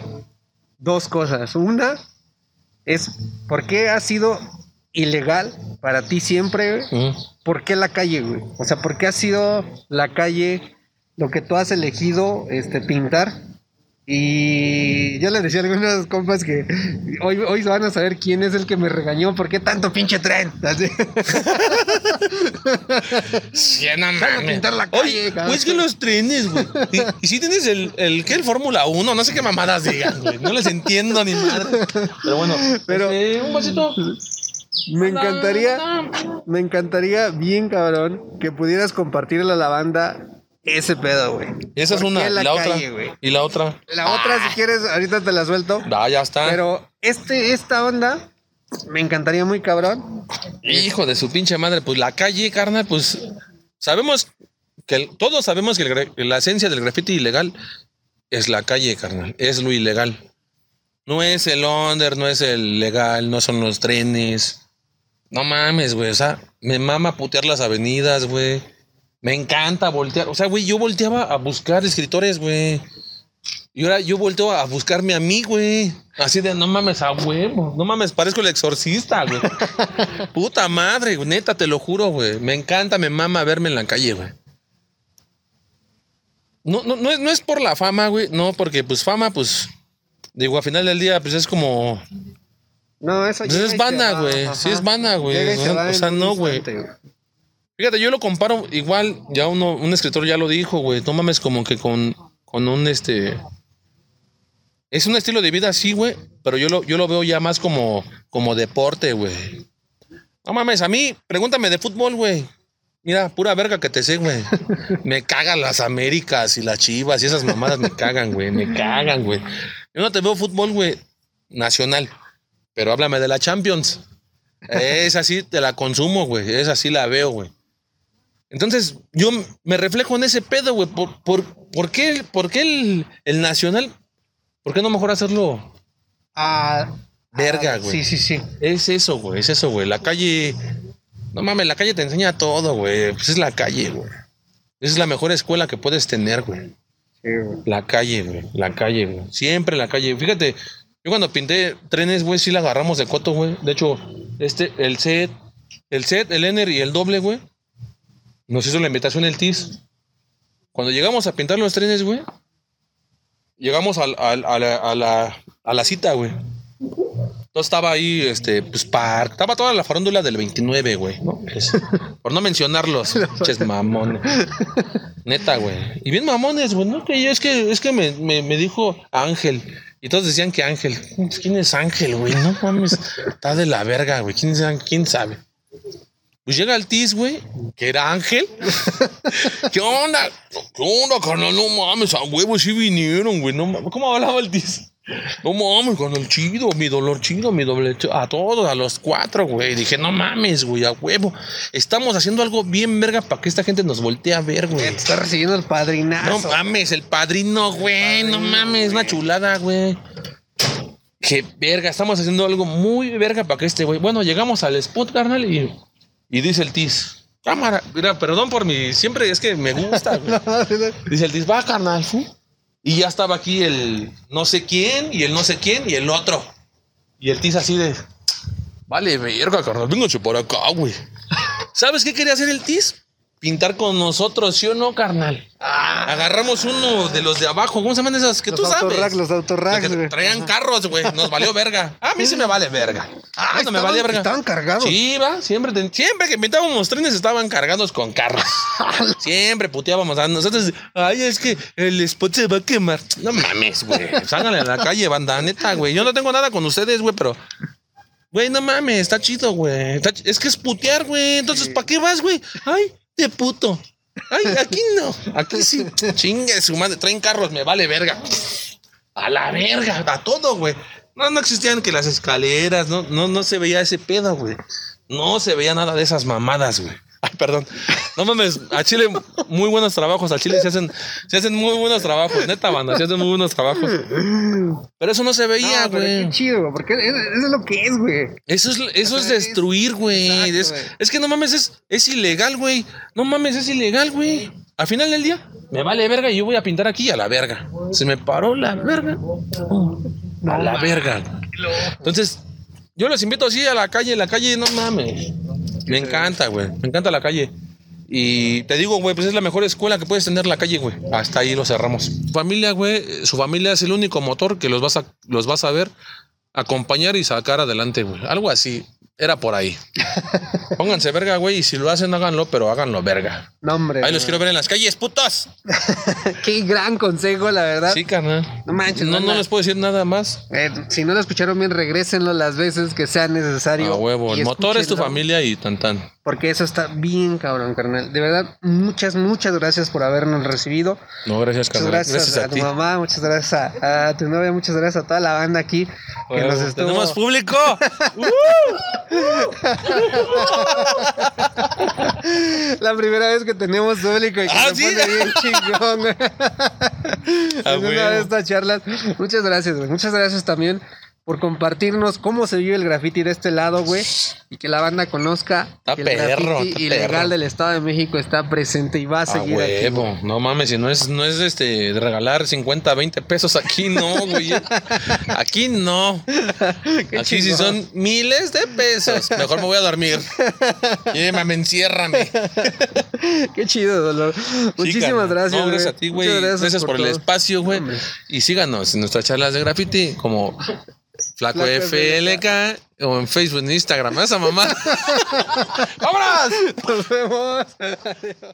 dos cosas. Una es, ¿por qué ha sido ilegal para ti siempre, güey? Mm. ¿Por qué la calle, güey? O sea, ¿por qué ha sido la calle lo que tú has elegido este, pintar? Y yo les decía a algunos compas que hoy, hoy van a saber quién es el que me regañó, ¿por qué tanto pinche tren? Así. Sí, no mames. pintar la calle, Oye, cabrón. güey, es que los trenes, güey. Y, y si tienes el, el, ¿qué? El Fórmula 1, no sé qué mamadas digan, güey. No les entiendo ni madre. Pero bueno, Pero- este, un vasito. Me encantaría, me encantaría bien cabrón que pudieras compartirle a la banda ese pedo, güey. Esa es ¿Por una. la otra. Y la otra. La otra, si quieres, ahorita te la suelto. Ah, ya está. Pero este, esta onda me encantaría muy cabrón. Hijo de su pinche madre, pues la calle, carnal, pues sabemos que el- todos sabemos que el la esencia del graffiti ilegal es la calle, carnal, es lo ilegal. No es el under, no es el legal, no son los trenes. No mames, güey, o sea, me mama putear las avenidas, güey. Me encanta voltear, o sea, güey, yo volteaba a buscar escritores, güey. Y ahora yo volteo a buscarme a mí, güey. Así de, no mames, a huevo. No mames, parezco el exorcista, güey. Puta madre, güey, neta, te lo juro, güey. Me encanta, me mama verme en la calle, güey. No, no, no, es, no es por la fama, güey. No, porque pues fama, pues, digo, a final del día, pues es como... No, eso Pues es banda, güey. Sí es banda, güey. O sea, no, güey. Fíjate, yo lo comparo igual, ya uno, un escritor ya lo dijo, güey. No mames, como que con, con un este. Es un estilo de vida así, güey. Pero yo lo, yo lo veo ya más como, como deporte, güey. No mames, a mí, pregúntame de fútbol, güey. Mira, pura verga que te sé, güey. Me cagan las Américas y las Chivas y esas mamadas me cagan, güey. Me cagan, güey. Yo no te veo fútbol, güey, nacional. Pero háblame de la Champions. Es así, te la consumo, güey. Es así la veo, güey. Entonces, yo me reflejo en ese pedo, güey. ¿Por, por, por qué, por qué el, el nacional? ¿Por qué no mejor hacerlo? Ah, Verga, ah, güey. Sí, sí, sí. Es eso, güey. Es eso, güey. La calle. No mames, la calle te enseña todo, güey. Pues es la calle, güey. Esa es la mejor escuela que puedes tener, güey. Sí, güey. La calle, güey. La calle, güey. Siempre la calle. Fíjate, yo cuando pinté trenes, güey, sí la agarramos de coto, güey. De hecho, este, el set, el set, el Ener y el doble, güey. Nos hizo la invitación el TIS. Cuando llegamos a pintar los trenes, güey. Llegamos al- al- a, la, a, la, a la cita, güey. Entonces estaba ahí, este, pues, Park. Estaba toda la farándula del 29, güey. ¿no? Por no mencionarlos, pinches mamones. Neta, güey. Y bien mamones, güey. No, que yo, es que, es que me, me, me dijo Ángel. Y todos decían que Ángel. ¿Quién es Ángel, güey? No mames. Está de la verga, güey. ¿Quién, ¿Quién sabe? Pues llega el Tis, güey, que era Ángel. ¿Qué onda? ¿Qué onda, carnal? No mames, a huevo sí vinieron, güey. No mames. ¿Cómo hablaba el Tis? No mames, con el chido, mi dolor chido, mi doble chido. A todos, a los cuatro, güey. Dije, no mames, güey, a huevo. Estamos haciendo algo bien verga para que esta gente nos voltee a ver, güey. Te está recibiendo el No padrinazo. mames, el padrino, güey. No mames, una chulada, güey. Qué verga, estamos haciendo algo muy verga para que este güey. Bueno, llegamos al spot, carnal, y, y dice el Tis. Cámara, mira, perdón por mi. Siempre es que me gusta, güey. Dice el Tis, va, carnal. fu. Y ya estaba aquí el no sé quién, y el no sé quién, y el otro. Y el Tis así de. Vale, verga, carnal, vénganse por acá, güey. ¿Sabes qué quería hacer el Tis? Pintar con nosotros, ¿sí o no, carnal? Agarramos uno de los de abajo. ¿Cómo se llaman esas? Que tú sabes. los autorrack, Los traían carros, güey. Nos valió verga. A mí sí me vale verga. Ah, Bueno, me valía verga. estaban cargados. Sí, va. Siempre, siempre que pintábamos trenes estaban cargados con carros. siempre puteábamos a nosotros. Ay, es que el spot se va a quemar. No mames, güey. Ságanle a la calle, banda, neta, güey. Yo no tengo nada con ustedes, güey, pero. Güey, no mames, está chido, güey. Es que es putear, güey. Entonces, ¿para qué vas, güey? Ay, de puto. Ay, aquí no. Aquí sí. Chingue su madre. Traen carros, me vale verga. A la verga, a todo, güey. No, no existían que las escaleras, no, no, no se veía ese pedo, güey. No se veía nada de esas mamadas, güey. Ay, perdón. No mames, a Chile muy buenos trabajos, a Chile se hacen, se hacen muy buenos trabajos, neta banda, se hacen muy buenos trabajos. Pero eso no se veía, No, güey. qué chido, porque eso, es lo que es, güey. Eso es, eso es destruir, güey. Es, es que no mames, es, es ilegal, güey. No mames, es ilegal, güey. Al final del día, me vale verga y yo voy a pintar aquí a la verga. Se me paró la verga. A la verga. Entonces, yo los invito así a la calle, la calle, no mames. Me encanta, güey. Me encanta la calle. Y te digo, güey, pues es la mejor escuela que puedes tener la calle, güey. Hasta ahí lo cerramos. Familia, güey, su familia es el único motor que los vas a, los vas a ver acompañar y sacar adelante, güey. Algo así. Era por ahí. Pónganse verga, güey, y si lo hacen, háganlo, pero háganlo verga. No, hombre. Ahí los quiero ver en las calles, putos. Qué gran consejo, la verdad. Sí, carnal. No manches, No, no les puedo decir nada más. Eh, si no lo escucharon bien, regrésenlo las veces que sea necesario. A huevo. El motor es tu familia y tan tan. Porque eso está bien, cabrón, carnal. De verdad, muchas, muchas gracias por habernos recibido. No, gracias, Muchas carnal. gracias, Gracias, a, a, tu ti. mamá, muchas gracias a, a tu novia, muchas gracias a toda la banda aquí que Huevo. nos estuvo. Tenemos público. La primera vez que tenemos público y que Ah, se ¿sí? pone bien chingón, güey. A en una de estas charlas. Muchas gracias, güey. Muchas gracias también por compartirnos cómo se vive el graffiti de este lado, güey. Y que la banda conozca Está que el perro, graffiti está ilegal perro. del Estado de México está presente y va a A seguir aquí. huevo. No mames, si no es, no es este de regalar 50, 20 pesos aquí, no, güey. Aquí no. Qué Aquí sí son miles de pesos. Mejor me voy a dormir. Llévame, enciérrame. Qué chido, Dolor. Muchísimas gracias. No, gracias güey. a ti, güey. Muchas Gracias, por, el espacio, güey. Hombre. Y síganos en nuestras charlas de graffiti como Flaco, Flaco FLK o en Facebook, en Instagram. Esa mamá. ¡Vámonos! Nos vemos.